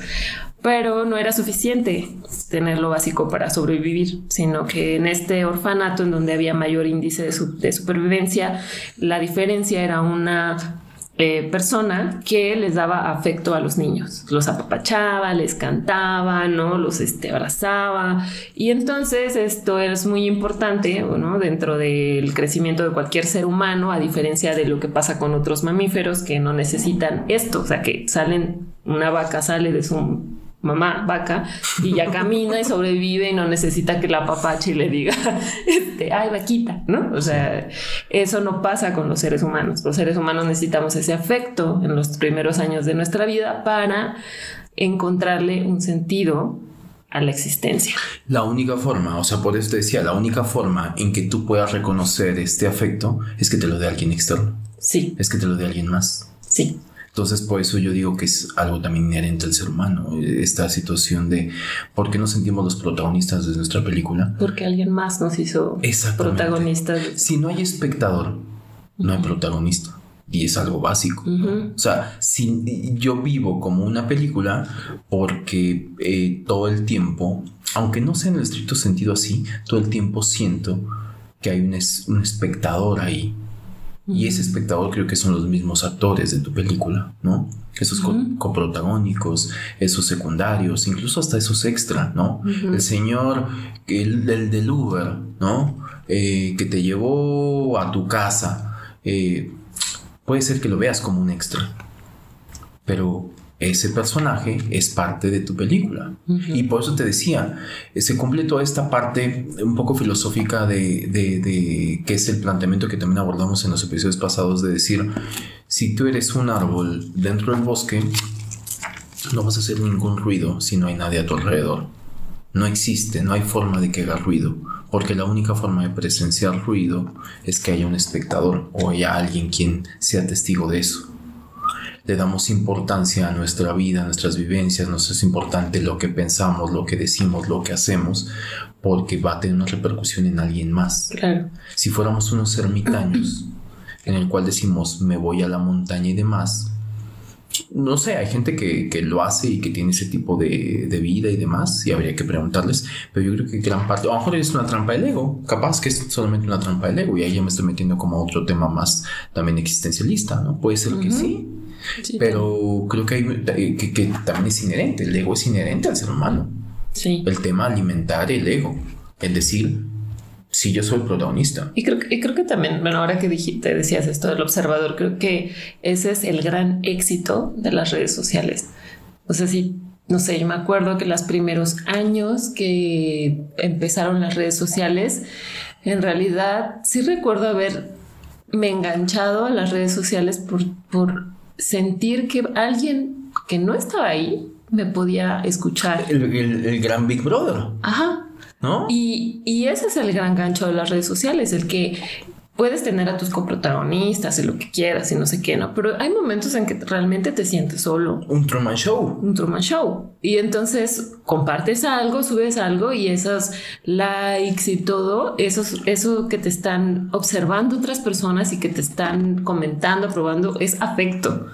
Pero no era suficiente tener lo básico para sobrevivir, sino que en este orfanato en donde había mayor índice de, su- de supervivencia, la diferencia era una eh, persona que les daba afecto a los niños, los apapachaba, les cantaba, ¿no? Los este, abrazaba. Y entonces esto es muy importante, ¿no? Dentro del crecimiento de cualquier ser humano, a diferencia de lo que pasa con otros mamíferos que no necesitan esto, o sea, que salen, una vaca sale de su mamá vaca y ya camina y sobrevive y no necesita que la papache le diga, este, ay vaquita, ¿no? O sea, eso no pasa con los seres humanos. Los seres humanos necesitamos ese afecto en los primeros años de nuestra vida para encontrarle un sentido a la existencia. La única forma, o sea, por eso te decía, la única forma en que tú puedas reconocer este afecto es que te lo dé alguien externo, Sí, es que te lo dé alguien más. sí, Entonces, por eso yo digo que es algo también inherente al ser humano, esta situación de por qué nos sentimos los protagonistas de nuestra película. porque alguien más nos hizo protagonistas. Si no hay espectador, no hay protagonista. Y es algo básico. O sea, si yo vivo como una película porque eh, todo el tiempo, aunque no sea en el estricto sentido así, todo el tiempo siento que hay un, es- un espectador ahí. Y ese espectador creo que son los mismos actores de tu película, ¿no? Esos co- Ujú. coprotagónicos, esos secundarios, incluso hasta esos extra, ¿no? El señor, el, el del Uber, ¿no? Eh, que te llevó a tu casa. Eh, puede ser que lo veas como un extra, pero ese personaje es parte de tu película. Y por eso te decía, eh, se cumple toda esta parte un poco filosófica de, de, de- que es el planteamiento que también abordamos en los episodios pasados de decir, si tú eres un árbol dentro del bosque, no vas a hacer ningún ruido si no hay nadie a tu alrededor. No existe, no hay forma de que haga ruido, porque la única forma de presenciar ruido es que haya un espectador o haya alguien quien sea testigo de eso. Le damos importancia a nuestra vida, a nuestras vivencias, nos es importante lo que pensamos, lo que decimos, lo que hacemos, porque va a tener una repercusión en alguien más. Claro. Si fuéramos unos ermitaños, en el cual decimos me voy a la montaña y demás, no sé, hay gente que, que lo hace y que tiene ese tipo de, de vida y demás, y habría que preguntarles, pero yo creo que gran parte, a lo mejor es una trampa del ego, capaz que es solamente una trampa del ego, y ahí ya me estoy metiendo como a otro tema más también existencialista, ¿no? Puede ser que Ujú. sí, Sí, pero creo que, hay, eh, que, que también es inherente, el ego es inherente al ser humano, Sí. el tema alimentar el ego, es decir, si yo soy el protagonista. Y creo, y creo que también, bueno, ahora que dijiste, decías esto del observador, creo que ese es el gran éxito de las redes sociales. O sea, sí, no sé, yo me acuerdo que los primeros años que empezaron las redes sociales, en realidad sí recuerdo haberme enganchado a las redes sociales por, por sentir que alguien que no estaba ahí me podía escuchar. El, el- el gran Big Brother, Ajá. ¿no? Y, y ese es el gran gancho de las redes sociales, el que puedes tener a tus coprotagonistas y lo que quieras y no sé qué, ¿no? Pero hay momentos en que realmente te sientes solo. Un Truman Show. Un Truman Show. Y entonces compartes algo, subes algo y esos likes y todo, esos, eso que te están observando otras personas y que te están comentando, probando, es afecto.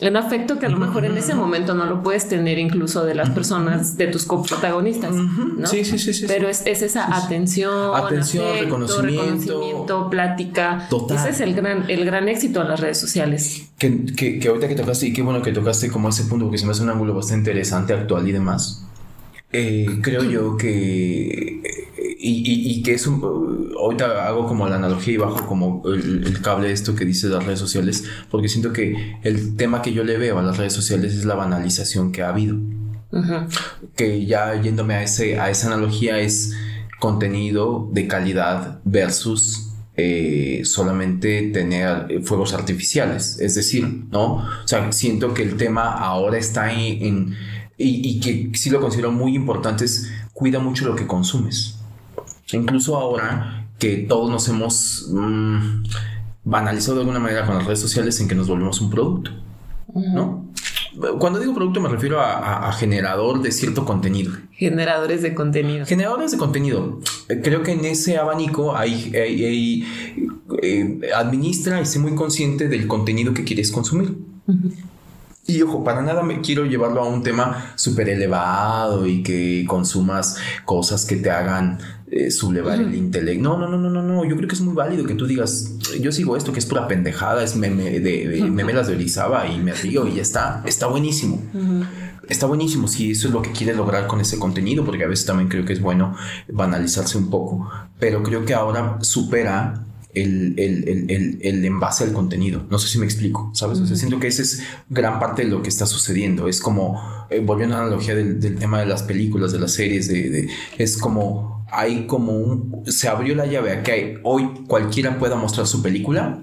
Un afecto que a lo mejor en ese momento no lo puedes tener incluso de las personas, de tus coprotagonistas, ¿no? Sí, sí, sí, sí. Pero es, es esa atención, Atención, afecto, reconocimiento. reconocimiento, plática. Total. Ese es el gran, el gran éxito de las redes sociales. Que, que, que ahorita que tocaste, y qué bueno que tocaste como ese punto, porque se me hace un ángulo bastante interesante, actual y demás. Eh, creo yo que. Y, y- y que es un. Ahorita hago como la analogía y bajo como el, el cable de esto que dice las redes sociales, porque siento que el tema que yo le veo a las redes sociales es la banalización que ha habido. Ujú. que ya yéndome a, ese, a esa analogía es contenido de calidad versus eh, solamente tener eh, fuegos artificiales. Es decir, ¿no? O sea, siento que el tema ahora está en... en- y, y que sí lo considero muy importante es cuida mucho lo que consumes. Incluso ahora que todos nos hemos mm, banalizado de alguna manera con las redes sociales en que nos volvemos un producto. ¿no? Cuando digo producto me refiero a, generador de cierto contenido. Generadores de contenido. Generadores de contenido. Creo que en ese abanico hay, eh, administra y sé muy consciente del contenido que quieres consumir. Y ojo, para nada me quiero llevarlo a un tema súper elevado y que consumas cosas que te hagan eh, sublevar el intelecto. No, no, no, no, no, no. Yo creo que es muy válido que tú digas, yo sigo esto que es pura pendejada, es meme de, de memelas de Orizaba y me río y ya está. Está buenísimo. Está buenísimo si eso es lo que quieres lograr con ese contenido, porque a veces también creo que es bueno banalizarse un poco. Pero creo que ahora supera el, el, el, el, envase al contenido. No sé si me explico, ¿sabes? O sea, siento que esa es gran parte de lo que está sucediendo. Es como, eh, volviendo a la analogía del, del, tema de las películas, de las series, de, es como, hay como un, se abrió la llave a que hoy cualquiera pueda mostrar su película,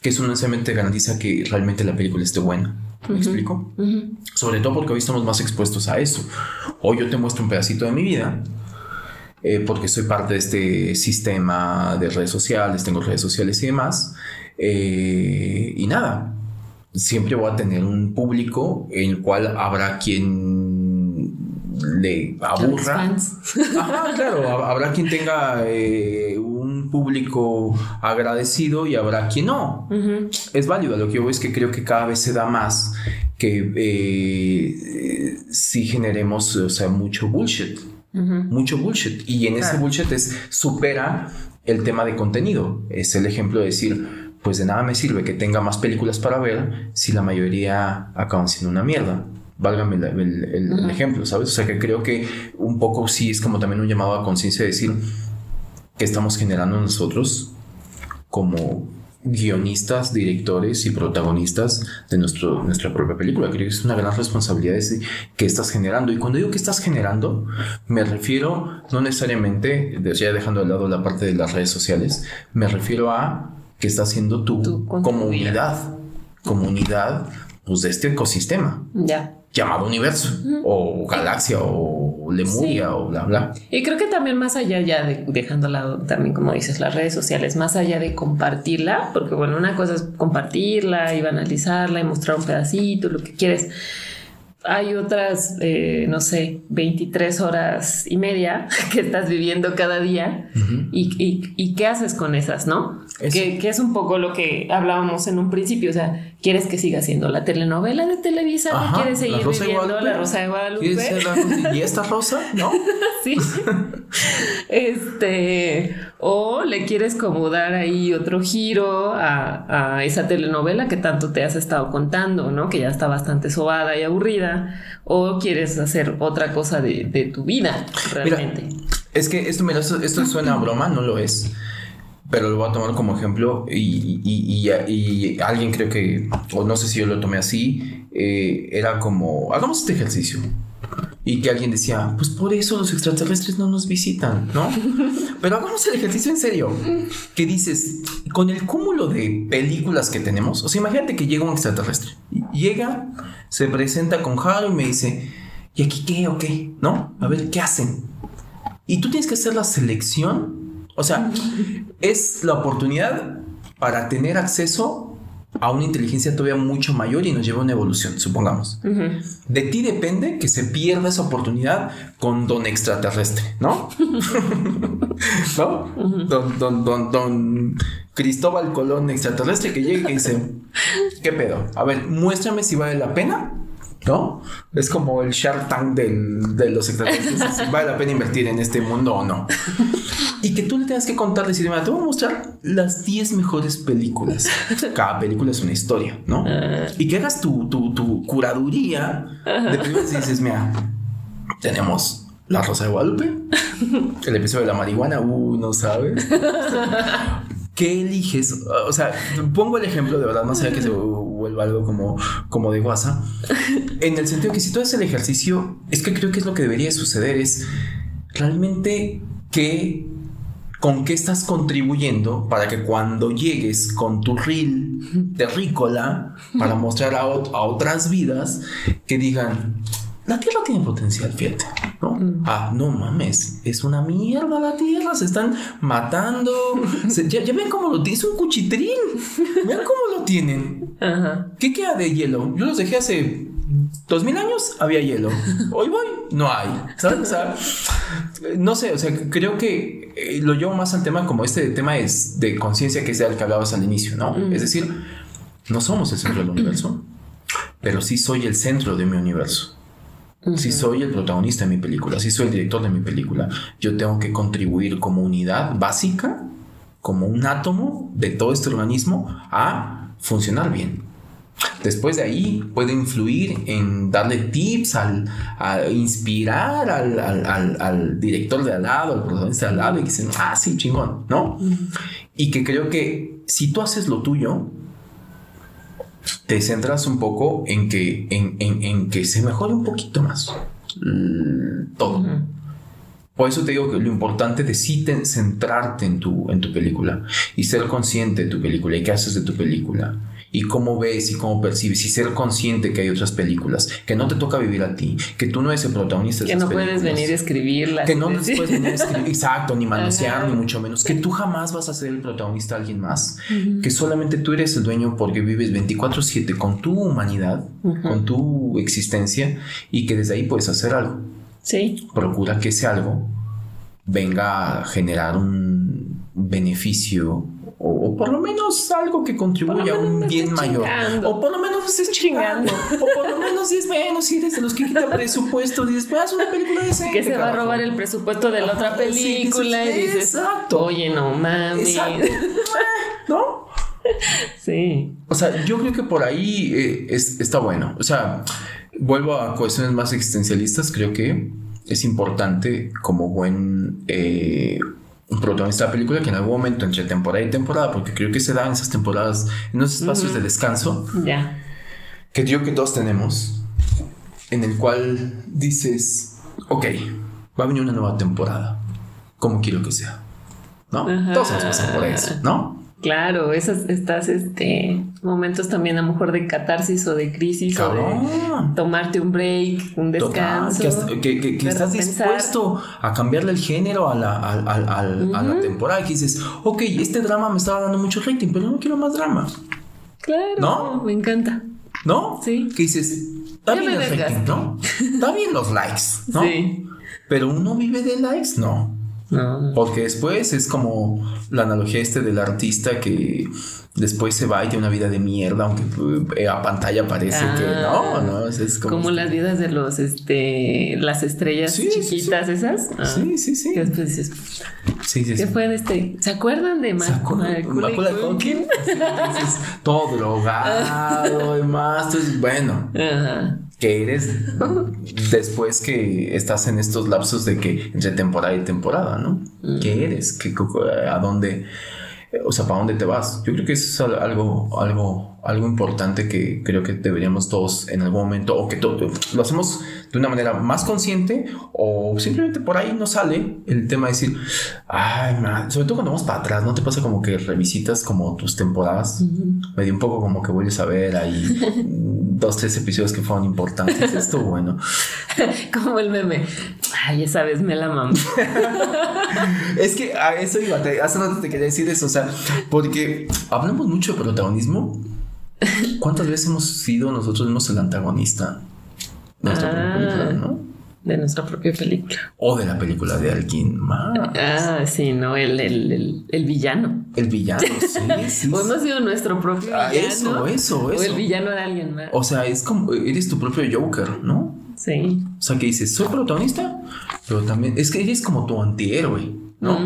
que eso no necesariamente garantiza que realmente la película esté buena. ¿Me explico? Sobre todo porque hoy estamos más expuestos a eso. Hoy yo te muestro un pedacito de mi vida eh, porque soy parte de este sistema de redes sociales, tengo redes sociales y demás. Eh, y nada, siempre voy a tener un público en el cual habrá quien le aburra. Ajá, claro, habrá quien tenga eh, un público agradecido y habrá quien no. Es válido, lo que yo veo es que creo que cada vez se da más que si generemos, o sea, mucho bullshit mucho bullshit. Y en ese bullshit es, supera el tema de contenido. Es el ejemplo de decir, pues de nada me sirve que tenga más películas para ver si la mayoría acaban siendo una mierda. Válgame el, ejemplo, ¿sabes? O sea que creo que un poco sí es como también un llamado a conciencia de decir que estamos generando nosotros como guionistas, directores y protagonistas de nuestro, nuestra propia película. Creo que es una gran responsabilidad que estás generando. Y cuando digo que estás generando, me refiero no necesariamente, ya dejando de lado la parte de las redes sociales, me refiero a que estás haciendo tu, comunidad. Comunidad pues, de este ecosistema. Ya llamado universo o galaxia o Lemuria o bla bla. Y creo que también más allá ya de dejando lado también como dices las redes sociales, más allá de compartirla, porque bueno, una cosa es compartirla y banalizarla y mostrar un pedacito, lo que quieres hay otras, eh, no sé, 23 horas y media que estás viviendo cada día y, qué haces con esas, ¿no? Que, es un poco lo que hablábamos en un principio, o sea, ¿quieres que siga siendo la telenovela de Televisa? ¿Quieres seguir viviendo la Rosa de Guadalupe? ¿Y esta rosa? ¿No? sí. este, o le quieres como dar ahí otro giro a, a esa telenovela que tanto te has estado contando, ¿no? Que ya está bastante sobada y aburrida o quieres hacer otra cosa de, tu vida realmente. es que esto, mira, esto, suena a broma, no lo es pero lo voy a tomar como ejemplo y, alguien creo que, o no sé si yo lo tomé así, eh, era como, hagamos este ejercicio. Y que alguien decía, pues por eso los extraterrestres no nos visitan, ¿no? Pero hagamos el ejercicio en serio. Que dices, con el cúmulo de películas que tenemos, o sea, imagínate que llega un extraterrestre. Llega, se presenta con Halo y me dice, ¿y aquí qué o qué? ¿No? A ver, ¿qué hacen? Y tú tienes que hacer la selección. O sea, es la oportunidad para tener acceso a una inteligencia todavía mucho mayor y nos lleva a una evolución, supongamos. De ti depende que se pierda esa oportunidad con don extraterrestre, ¿no? ¿No? don, don, don, don, Cristóbal Colón extraterrestre que llegue y dice, ¿qué pedo? A ver, muéstrame si vale la pena. ¿No? Es como el Shark Tank de los extraterrestres. vale la pena invertir en este mundo o no. Y que tú le tengas que contar, decir, te voy a mostrar las 10 mejores películas. Cada película es una historia, ¿no? Ah. Y que hagas tu, tu, curaduría de películas y dices, mira, tenemos La Rosa de Guadalupe, el episodio de la marihuana, uh, no sabes. ¿Qué eliges? O sea, pongo el ejemplo de verdad, no sé que se vuelva algo como, como de guasa. En el sentido que si tú haces el ejercicio, es que creo que es lo que debería suceder, es realmente que con qué estás contribuyendo para que cuando llegues con tu reel terrícola para mostrar a, a otras vidas que digan, la Tierra tiene potencial, fíjate, ¿no? Mm. Ah, no mames, es una mierda la Tierra, se están matando. ya, ven cómo lo tienen, es un cuchitrín. Vean cómo lo tienen. ¿Qué queda de hielo? Yo los dejé hace dos mil años había hielo. Hoy voy, no hay. ¿Sabes? O sea, no sé, o sea, creo que eh, lo llevo más al tema como este tema es de conciencia que es el que hablabas al inicio, ¿no? Es decir, no somos el centro del universo, pero sí soy el centro de mi universo. Si soy el protagonista de mi película, si soy el director de mi película, yo tengo que contribuir como unidad básica, como un átomo de todo este organismo a funcionar bien. Después de ahí puede influir en darle tips, al, a inspirar al, director de al lado, al protagonista de al lado y dicen, ah, sí, chingón, ¿no? Y que creo que si tú haces lo tuyo, te centras un poco en que, en, que se mejore un poquito más. Todo. Por eso te digo que lo importante de sí centrarte en tu, en tu película y ser consciente de tu película y qué haces de tu película y cómo ves y cómo percibes y ser consciente que hay otras películas, que no te toca vivir a ti, que tú no eres el protagonista de Que no puedes venir a escribirlas. Que no puedes venir a escribir, exacto, ni manosear, ni mucho menos. Que tú jamás vas a ser el protagonista de alguien más. Que solamente tú eres el dueño porque vives 24-7 con tu humanidad, con tu existencia y que desde ahí puedes hacer algo. Sí. Procura que ese algo venga a generar un beneficio o, por lo menos algo que contribuya a un bien mayor. O por lo menos estés chingando. o por lo menos es menos si eres de los que quita presupuesto, dices, pues haz una película de Que se va a robar el presupuesto de la otra película y dices, exacto. Oye, no mames. ¿No? Sí. O sea, yo creo que por ahí eh, está bueno. O sea, vuelvo a cuestiones más existencialistas. Creo que es importante como buen eh, protagonista de la película que en algún momento entre temporada y temporada, porque creo que se da en esas temporadas, en esos espacios de descanso, que yo que todos tenemos, en el cual dices, ok, va a venir una nueva temporada, como quiero que sea, ¿no? Todos vamos a pasar por eso, ¿no? Claro, esos estás este momentos también a lo mejor de catarsis o de crisis o de tomarte un break, un descanso. que, estás dispuesto a cambiarle el género a la, a, la temporada. Que dices, ok, este drama me estaba dando mucho rating, pero no quiero más drama. Claro, ¿no? Me encanta. ¿No? Sí. Que dices, está bien el rating, ¿no? Está bien los likes, ¿no? Sí. Pero uno vive de likes, no. Porque después es como la analogía este del artista que después se va y tiene una vida de mierda, aunque eh, a pantalla parece que no, ah, no, es, como, como las vidas de los este las estrellas chiquitas esas. Ah. sí, sí, sí. Que después dices, sí, sí, ¿qué fue de este? ¿Se acuerdan de Macaulay Culkin? todo drogado y más, entonces bueno. Ajá que eres después que estás en estos lapsos de que entre temporada y temporada, ¿no? ¿Qué eres? ¿Qué, ¿A dónde? O sea, ¿para dónde te vas? Yo creo que eso es algo, algo, algo importante que creo que deberíamos todos en algún momento, o que lo hacemos de una manera más consciente, o simplemente por ahí nos sale el tema de decir, ay, sobre todo cuando vamos para atrás, ¿no te pasa como que revisitas como tus temporadas? Me dio un poco como que vuelves a ver ahí dos, tres episodios que fueron importantes. Esto bueno. como el meme. Ay, esa vez me la mamá. es que a eso iba, hace rato te quería decir eso, o sea, porque hablamos mucho de protagonismo. ¿Cuántas veces hemos sido nosotros mismos el antagonista de nuestra propia película, ah, no? De nuestra propia película. O de la película de alguien más. Ah, sí, no, el, el, el, villano. El villano, sí, sí. o hemos sido nuestro propio ah, villano. Eso, eso, eso. O el villano de alguien más. O sea, es como, eres tu propio Joker, ¿no? Sí. O sea, que dices, soy protagonista, pero también es que eres como tu antihéroe, ¿no?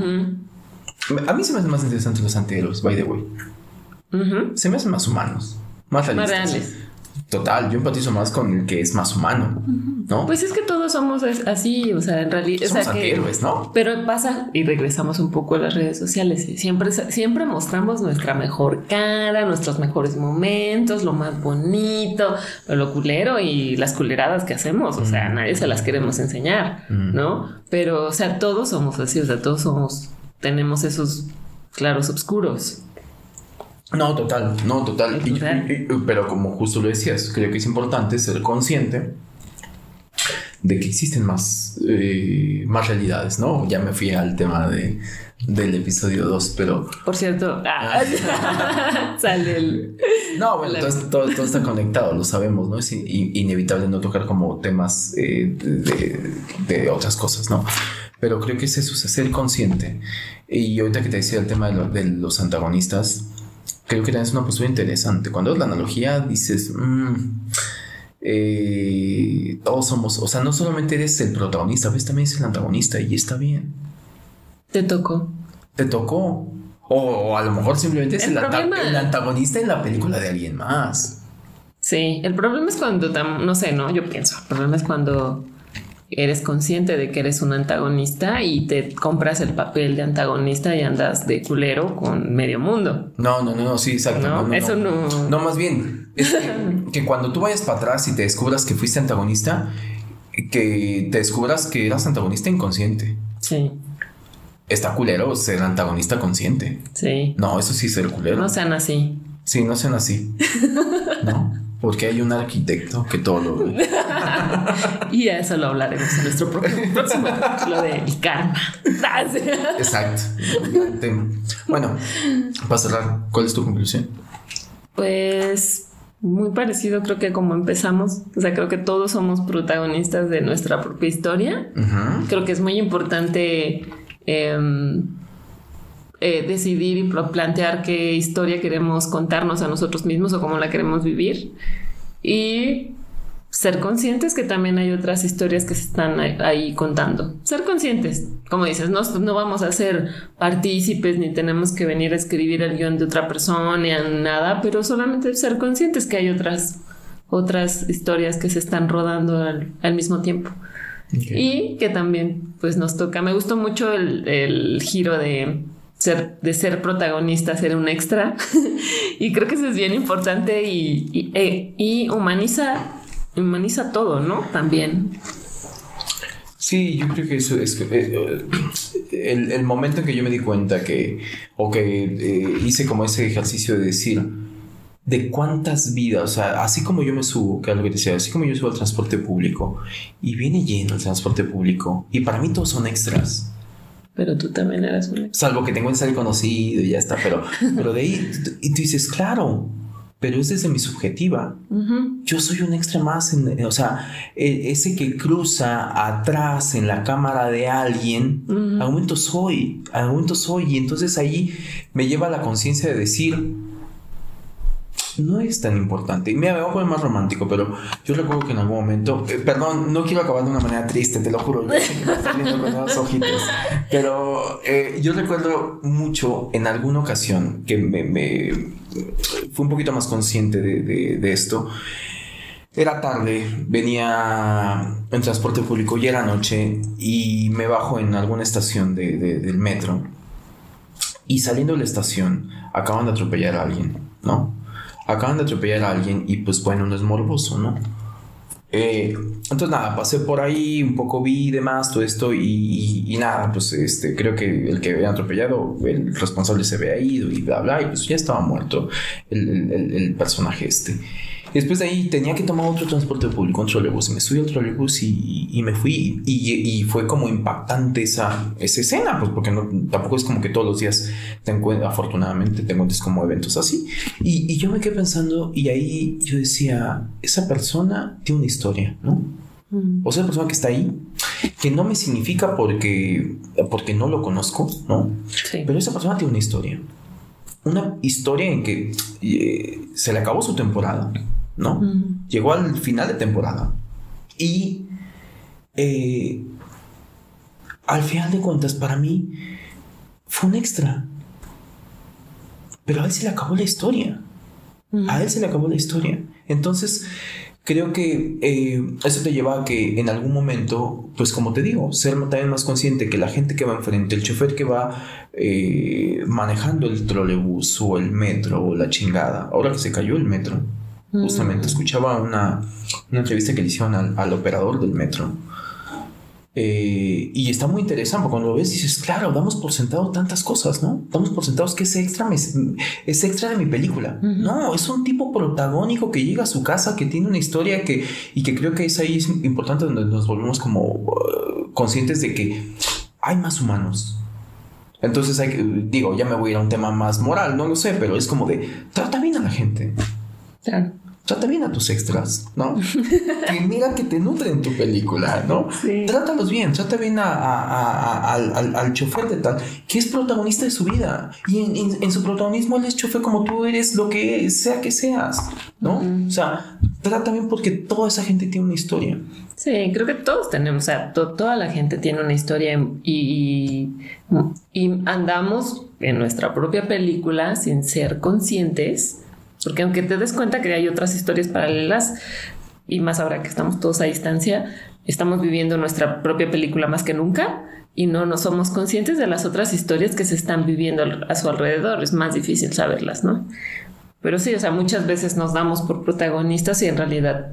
A mí se me hacen más interesantes los antihéroes, by the way. Se me hacen más humanos, más realistas. Más reales. Total, yo empatizo más con el que es más humano, ¿no? Pues es que todos somos así, o sea, en realidad. Somos antihéroes, ¿no? Pero pasa, y regresamos un poco a las redes sociales, siempre, siempre mostramos nuestra mejor cara, nuestros mejores momentos, lo más bonito, lo culero y las culeradas que hacemos, o sea, nadie se las queremos enseñar, ¿no? Pero, o sea, todos somos así, o sea, todos somos, tenemos esos claros oscuros. No, total, no, total. pero como justo lo decías, creo que es importante ser consciente de que existen más, eh, más realidades, ¿no? Ya me fui al tema de, del episodio 2, pero... Por cierto, ah, sale el... No, bueno, todo, todo, está conectado, lo sabemos, ¿no? Es inevitable no tocar como temas eh, de, de, otras cosas, ¿no? Pero creo que es eso, es ser consciente. Y ahorita que te decía el tema de, los antagonistas, creo que es una postura interesante. Cuando es la analogía, dices... Mm, eh, todos somos, o sea, no solamente eres el protagonista, ves también eres el antagonista y está bien. Te tocó. Te tocó. O, a lo mejor simplemente es el, antagonista en la película de alguien más. Sí, el problema es cuando, no sé, no, yo pienso, el problema es cuando eres consciente de que eres un antagonista y te compras el papel de antagonista y andas de culero con medio mundo. No, no, no, sí, exacto. No, eso no. No, más bien, es que, cuando tú vayas para atrás y te descubras que fuiste antagonista, que te descubras que eras antagonista inconsciente. Sí. Está culero ser antagonista consciente. Sí. No, eso sí ser culero. No sean así. Sí, no sean así. ¿No? Porque hay un arquitecto que todo lo ve. y eso lo hablaremos en nuestro próximo lo del karma. Exacto. Bueno, para cerrar, ¿cuál es tu conclusión? Pues muy parecido creo que como empezamos, o sea, creo que todos somos protagonistas de nuestra propia historia. Creo que es muy importante em, eh, decidir y plantear qué historia queremos contarnos a nosotros mismos o cómo la queremos vivir. Y ser conscientes que también hay otras historias que se están ahí contando. Ser conscientes, como dices, no, no vamos a ser partícipes ni tenemos que venir a escribir el guion de otra persona ni nada, pero solamente ser conscientes que hay otras, otras historias que se están rodando al, mismo tiempo. Y que también pues nos toca, me gustó mucho el giro de ser, de ser protagonista, ser un extra. y creo que eso es bien importante y, y, e, humaniza, humaniza todo, ¿no? También. Sí, yo creo que eso es eh, el, el, momento en que yo me di cuenta que, o que eh, hice como ese ejercicio de decir, de cuántas vidas, o sea, así como yo me subo, que es lo que decía, así como yo subo al transporte público y viene lleno el transporte público y para mí todos son extras. Pero tú también eras un Salvo que tengo que ser conocido y ya está, pero, pero de ahí, y tú dices, claro, pero es desde mi subjetiva. Yo soy un extra más, en, o sea, e, ese que cruza atrás en la cámara de alguien, al momento soy, al momento soy, y entonces ahí me lleva la conciencia de decir, no es tan importante. Y me voy a poner más romántico, pero yo recuerdo que en algún momento, eh, perdón, no quiero acabar de una manera triste, te lo juro, yo pero eh, yo recuerdo mucho en alguna ocasión que me, me fui un poquito más consciente de, de, esto. Era tarde, venía en transporte público y era noche y me bajo en alguna estación de, del metro y saliendo de la estación acaban de atropellar a alguien, ¿no? Acaban de atropellar a alguien y pues bueno, no es morboso, ¿no? Eh, entonces nada, pasé por ahí, un poco vi demás, todo esto y, nada, pues este, creo que el que había atropellado, el responsable se había ido y bla, bla, y pues ya estaba muerto el, el personaje este después de ahí tenía que tomar otro transporte público, un trolebús. Me subí al trolebús y, y me fui. Y, y, fue como impactante esa, esa escena, pues porque no, tampoco es como que todos los días te encuentras, afortunadamente te encuentres como eventos así. Y, y yo me quedé pensando y ahí yo decía, esa persona tiene una historia, ¿no? Mm. O sea, la persona que está ahí, que no me significa porque, porque no lo conozco, ¿no? Sí. Pero esa persona tiene una historia. Una historia en que eh, se le acabó su temporada ¿no? Llegó al final de temporada. Y eh, al final de cuentas, para mí, fue un extra. Pero a él se le acabó la historia. A él se le acabó la historia. Entonces, creo que eh, eso te lleva a que en algún momento, pues como te digo, ser también más consciente que la gente que va enfrente, el chofer que va eh, manejando el trolebús o el metro o la chingada, ahora que se cayó el metro, Justamente escuchaba una, entrevista que le hicieron al, operador del metro. Eh, y está muy interesante, cuando lo ves dices, claro, damos por sentado tantas cosas, ¿no? Damos por sentados que es extra, es extra de mi película. No, es un tipo protagónico que llega a su casa, que tiene una historia que, y que creo que es ahí importante donde nos volvemos como uh, conscientes de que hay más humanos. Entonces, hay, digo, ya me voy a ir a un tema más moral, no lo sé, pero es como de, trata bien a la gente. Claro trata bien a tus extras, ¿no? que mira que te nutren tu película, ¿no? Sí. Trátalos bien, trata bien a, al, chofer de tal, que es protagonista de su vida. Y en, su protagonismo él es chofer como tú eres, lo que sea que seas, ¿no? O sea, trata bien porque toda esa gente tiene una historia. Sí, creo que todos tenemos, o sea, toda la gente tiene una historia y, y andamos en nuestra propia película sin ser conscientes porque aunque te des cuenta que hay otras historias paralelas, y más ahora que estamos todos a distancia, estamos viviendo nuestra propia película más que nunca y no nos somos conscientes de las otras historias que se están viviendo a su alrededor. Es más difícil saberlas, ¿no? Pero sí, o sea, muchas veces nos damos por protagonistas y en realidad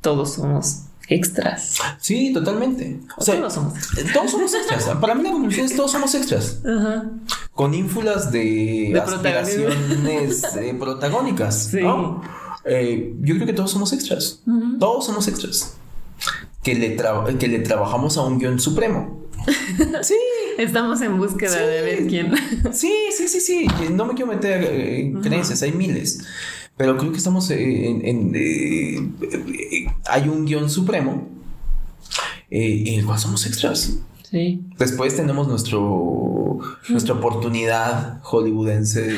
todos somos extras. Sí, totalmente. O sea, todos somos extras. Todos somos extras. Para mí la conclusión es todos somos extras. Con ínfulas de, de aspiraciones eh, protagónicas. Sí. Eh, yo creo que todos somos extras. Todos somos extras. Que le, que le trabajamos a un guion supremo. sí. Estamos en búsqueda de ver quién. sí, sí, sí, sí. No me quiero meter en creencias, hay miles. Pero creo que estamos en... Eh, hay un guion supremo eh, en el cual somos extras. Sí. Después tenemos nuestro, nuestra oportunidad hollywoodense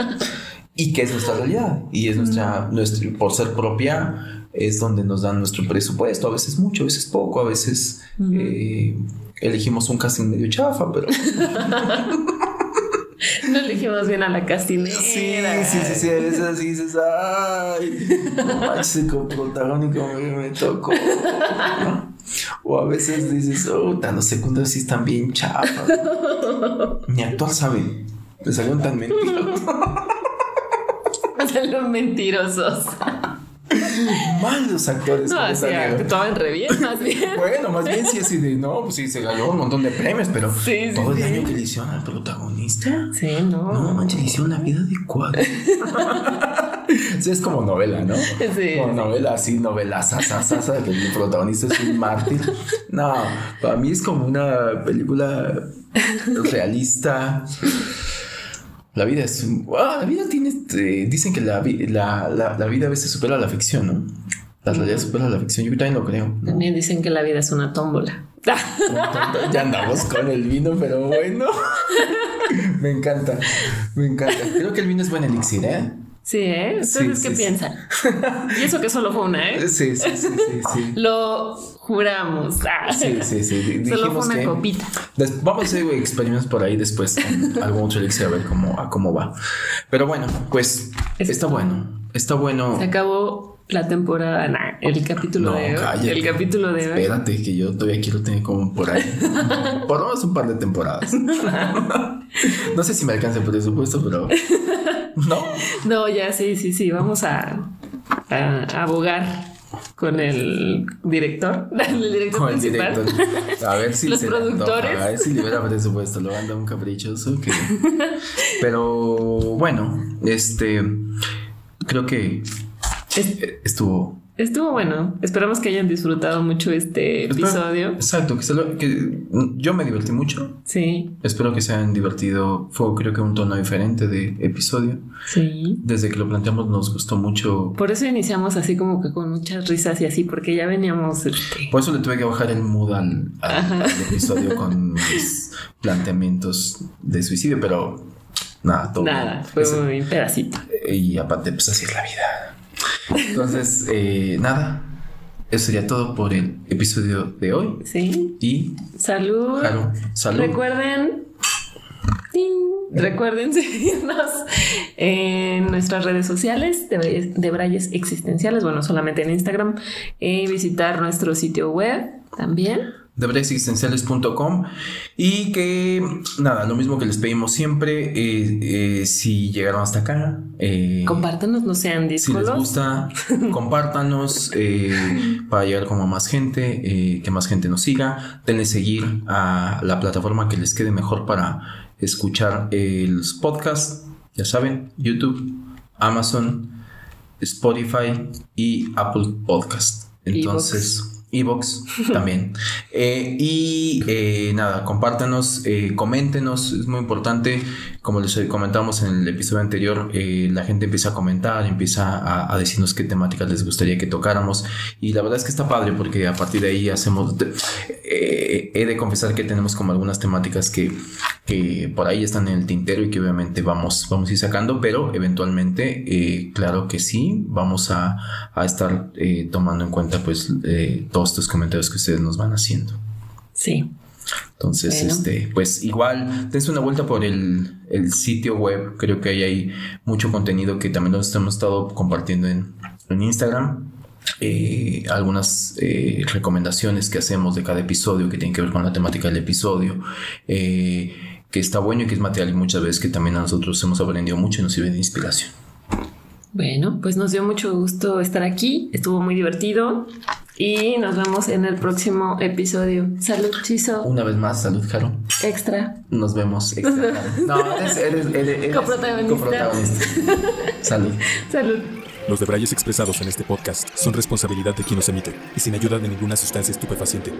y que es nuestra realidad. Y es nuestra, nuestra, por ser propia, es donde nos dan nuestro presupuesto. A veces mucho, a veces poco, a veces eh, elegimos un casting medio chafa, pero... No elegimos bien a la castinera. Sí, sí, sí, sí, a veces así dices, ay, no protagónico me, me tocó. O a veces dices, oh, los secundarios sí están bien chafas. Ni actual saben. Me salieron tan mentirosos. Salieron mentirosos. Malos actores. No, así actuaban re bien, más bien. bueno, más bien sí así de, no, pues sí, se ganó un montón de premios, pero todo el año que le hicieron al protagonista. Sí, no. No, manches, le hicieron la vida de cuadro. sí, es como novela, ¿no? Sí. Como novela así, novela sasa, que el protagonista es un mártir. No, para mí es como una película realista. La vida es. Ah, la vida tiene. Este, dicen que la, la, la, vida a veces supera la ficción, ¿no? La realidad supera la ficción. Yo también lo creo. También dicen que la vida es una tómbola. ya andamos con el vino, pero bueno. me encanta. Me encanta. Creo que el vino es buen elixir, ¿eh? Sí, ¿eh? ¿Ustedes qué piensan? y eso que solo fue una, ¿eh? Sí, sí, sí, sí. Lo juramos. Ah. Sí, sí, sí. Solo fue una copita. Vamos a hacer experimentos por ahí después con algún elixir a ver cómo, a cómo va. Pero bueno, pues está bueno. Está bueno. Se acabó la temporada, nah, el capítulo de hoy. El capítulo de Espérate, que yo todavía quiero tener como por ahí. por lo menos un par de temporadas. no sé si me alcanza el presupuesto, pero. No. No, ya sí, sí, sí. Vamos a, a, abogar con el director, el director con principal. el director. A ver si los productores. a ver si libera presupuesto. Lo anda un caprichoso. Que... Pero bueno, este creo que estuvo Estuvo bueno. Esperamos que hayan disfrutado mucho este episodio. Exacto, que, yo me divertí mucho. Sí. Espero que se hayan divertido. Fue creo que un tono diferente de episodio. Sí. Desde que lo planteamos nos gustó mucho. Por eso iniciamos así como que con muchas risas y así, porque ya veníamos. Este... Por eso le tuve que bajar el mood al, episodio con mis planteamientos de suicidio, pero nada, todo. Nada, fue un pedacito. Y aparte, pues así es la vida. Entonces, eh, nada. Eso sería todo por el episodio de hoy. Sí. Y. Salud. salud. Recuerden. Recuerden seguirnos en nuestras redes sociales de, Brayes Existenciales, bueno, solamente en Instagram, y visitar nuestro sitio web también. deberesexistenciales.com y que nada, lo mismo que les pedimos siempre, eh, eh, si llegaron hasta acá, eh, compártanos, no sean Si les gusta, compártanos para llegar como más gente, que más gente nos siga, denle seguir a la plataforma que les quede mejor para escuchar los podcasts, ya saben, YouTube, Amazon, Spotify y Apple Podcast. Entonces... Evox también. Eh, y eh, nada, compártanos, eh, coméntenos, es muy importante. Como les comentamos en el episodio anterior, la gente empieza a comentar, empieza a, decirnos qué temáticas les gustaría que tocáramos. Y la verdad es que está padre porque a partir de ahí hacemos. he de confesar que tenemos como algunas temáticas que, que, por ahí están en el tintero y que obviamente vamos, vamos a ir sacando, pero eventualmente, claro que sí, vamos a, a estar tomando en cuenta pues todo estos comentarios que ustedes nos van haciendo. Sí. Entonces, este, pues igual, dense una vuelta por el, sitio web. Creo que ahí hay mucho contenido que también nos hemos estado compartiendo en, Instagram. Eh, algunas eh, recomendaciones que hacemos de cada episodio que tienen que ver con la temática del episodio. Eh, que está bueno y que es material y muchas veces que también a nosotros hemos aprendido mucho y nos sirve de inspiración. Bueno, pues nos dio mucho gusto estar aquí, estuvo muy divertido. Y nos vemos en el próximo episodio. Salud, Chizo. Una vez más, salud, Jaro. Extra. Nos vemos. Extra. no, eres, eres, eres, coprotagonista. salud. Salud. Los debrayes expresados en este podcast son responsabilidad de quien los emite y sin ayuda de ninguna sustancia estupefaciente.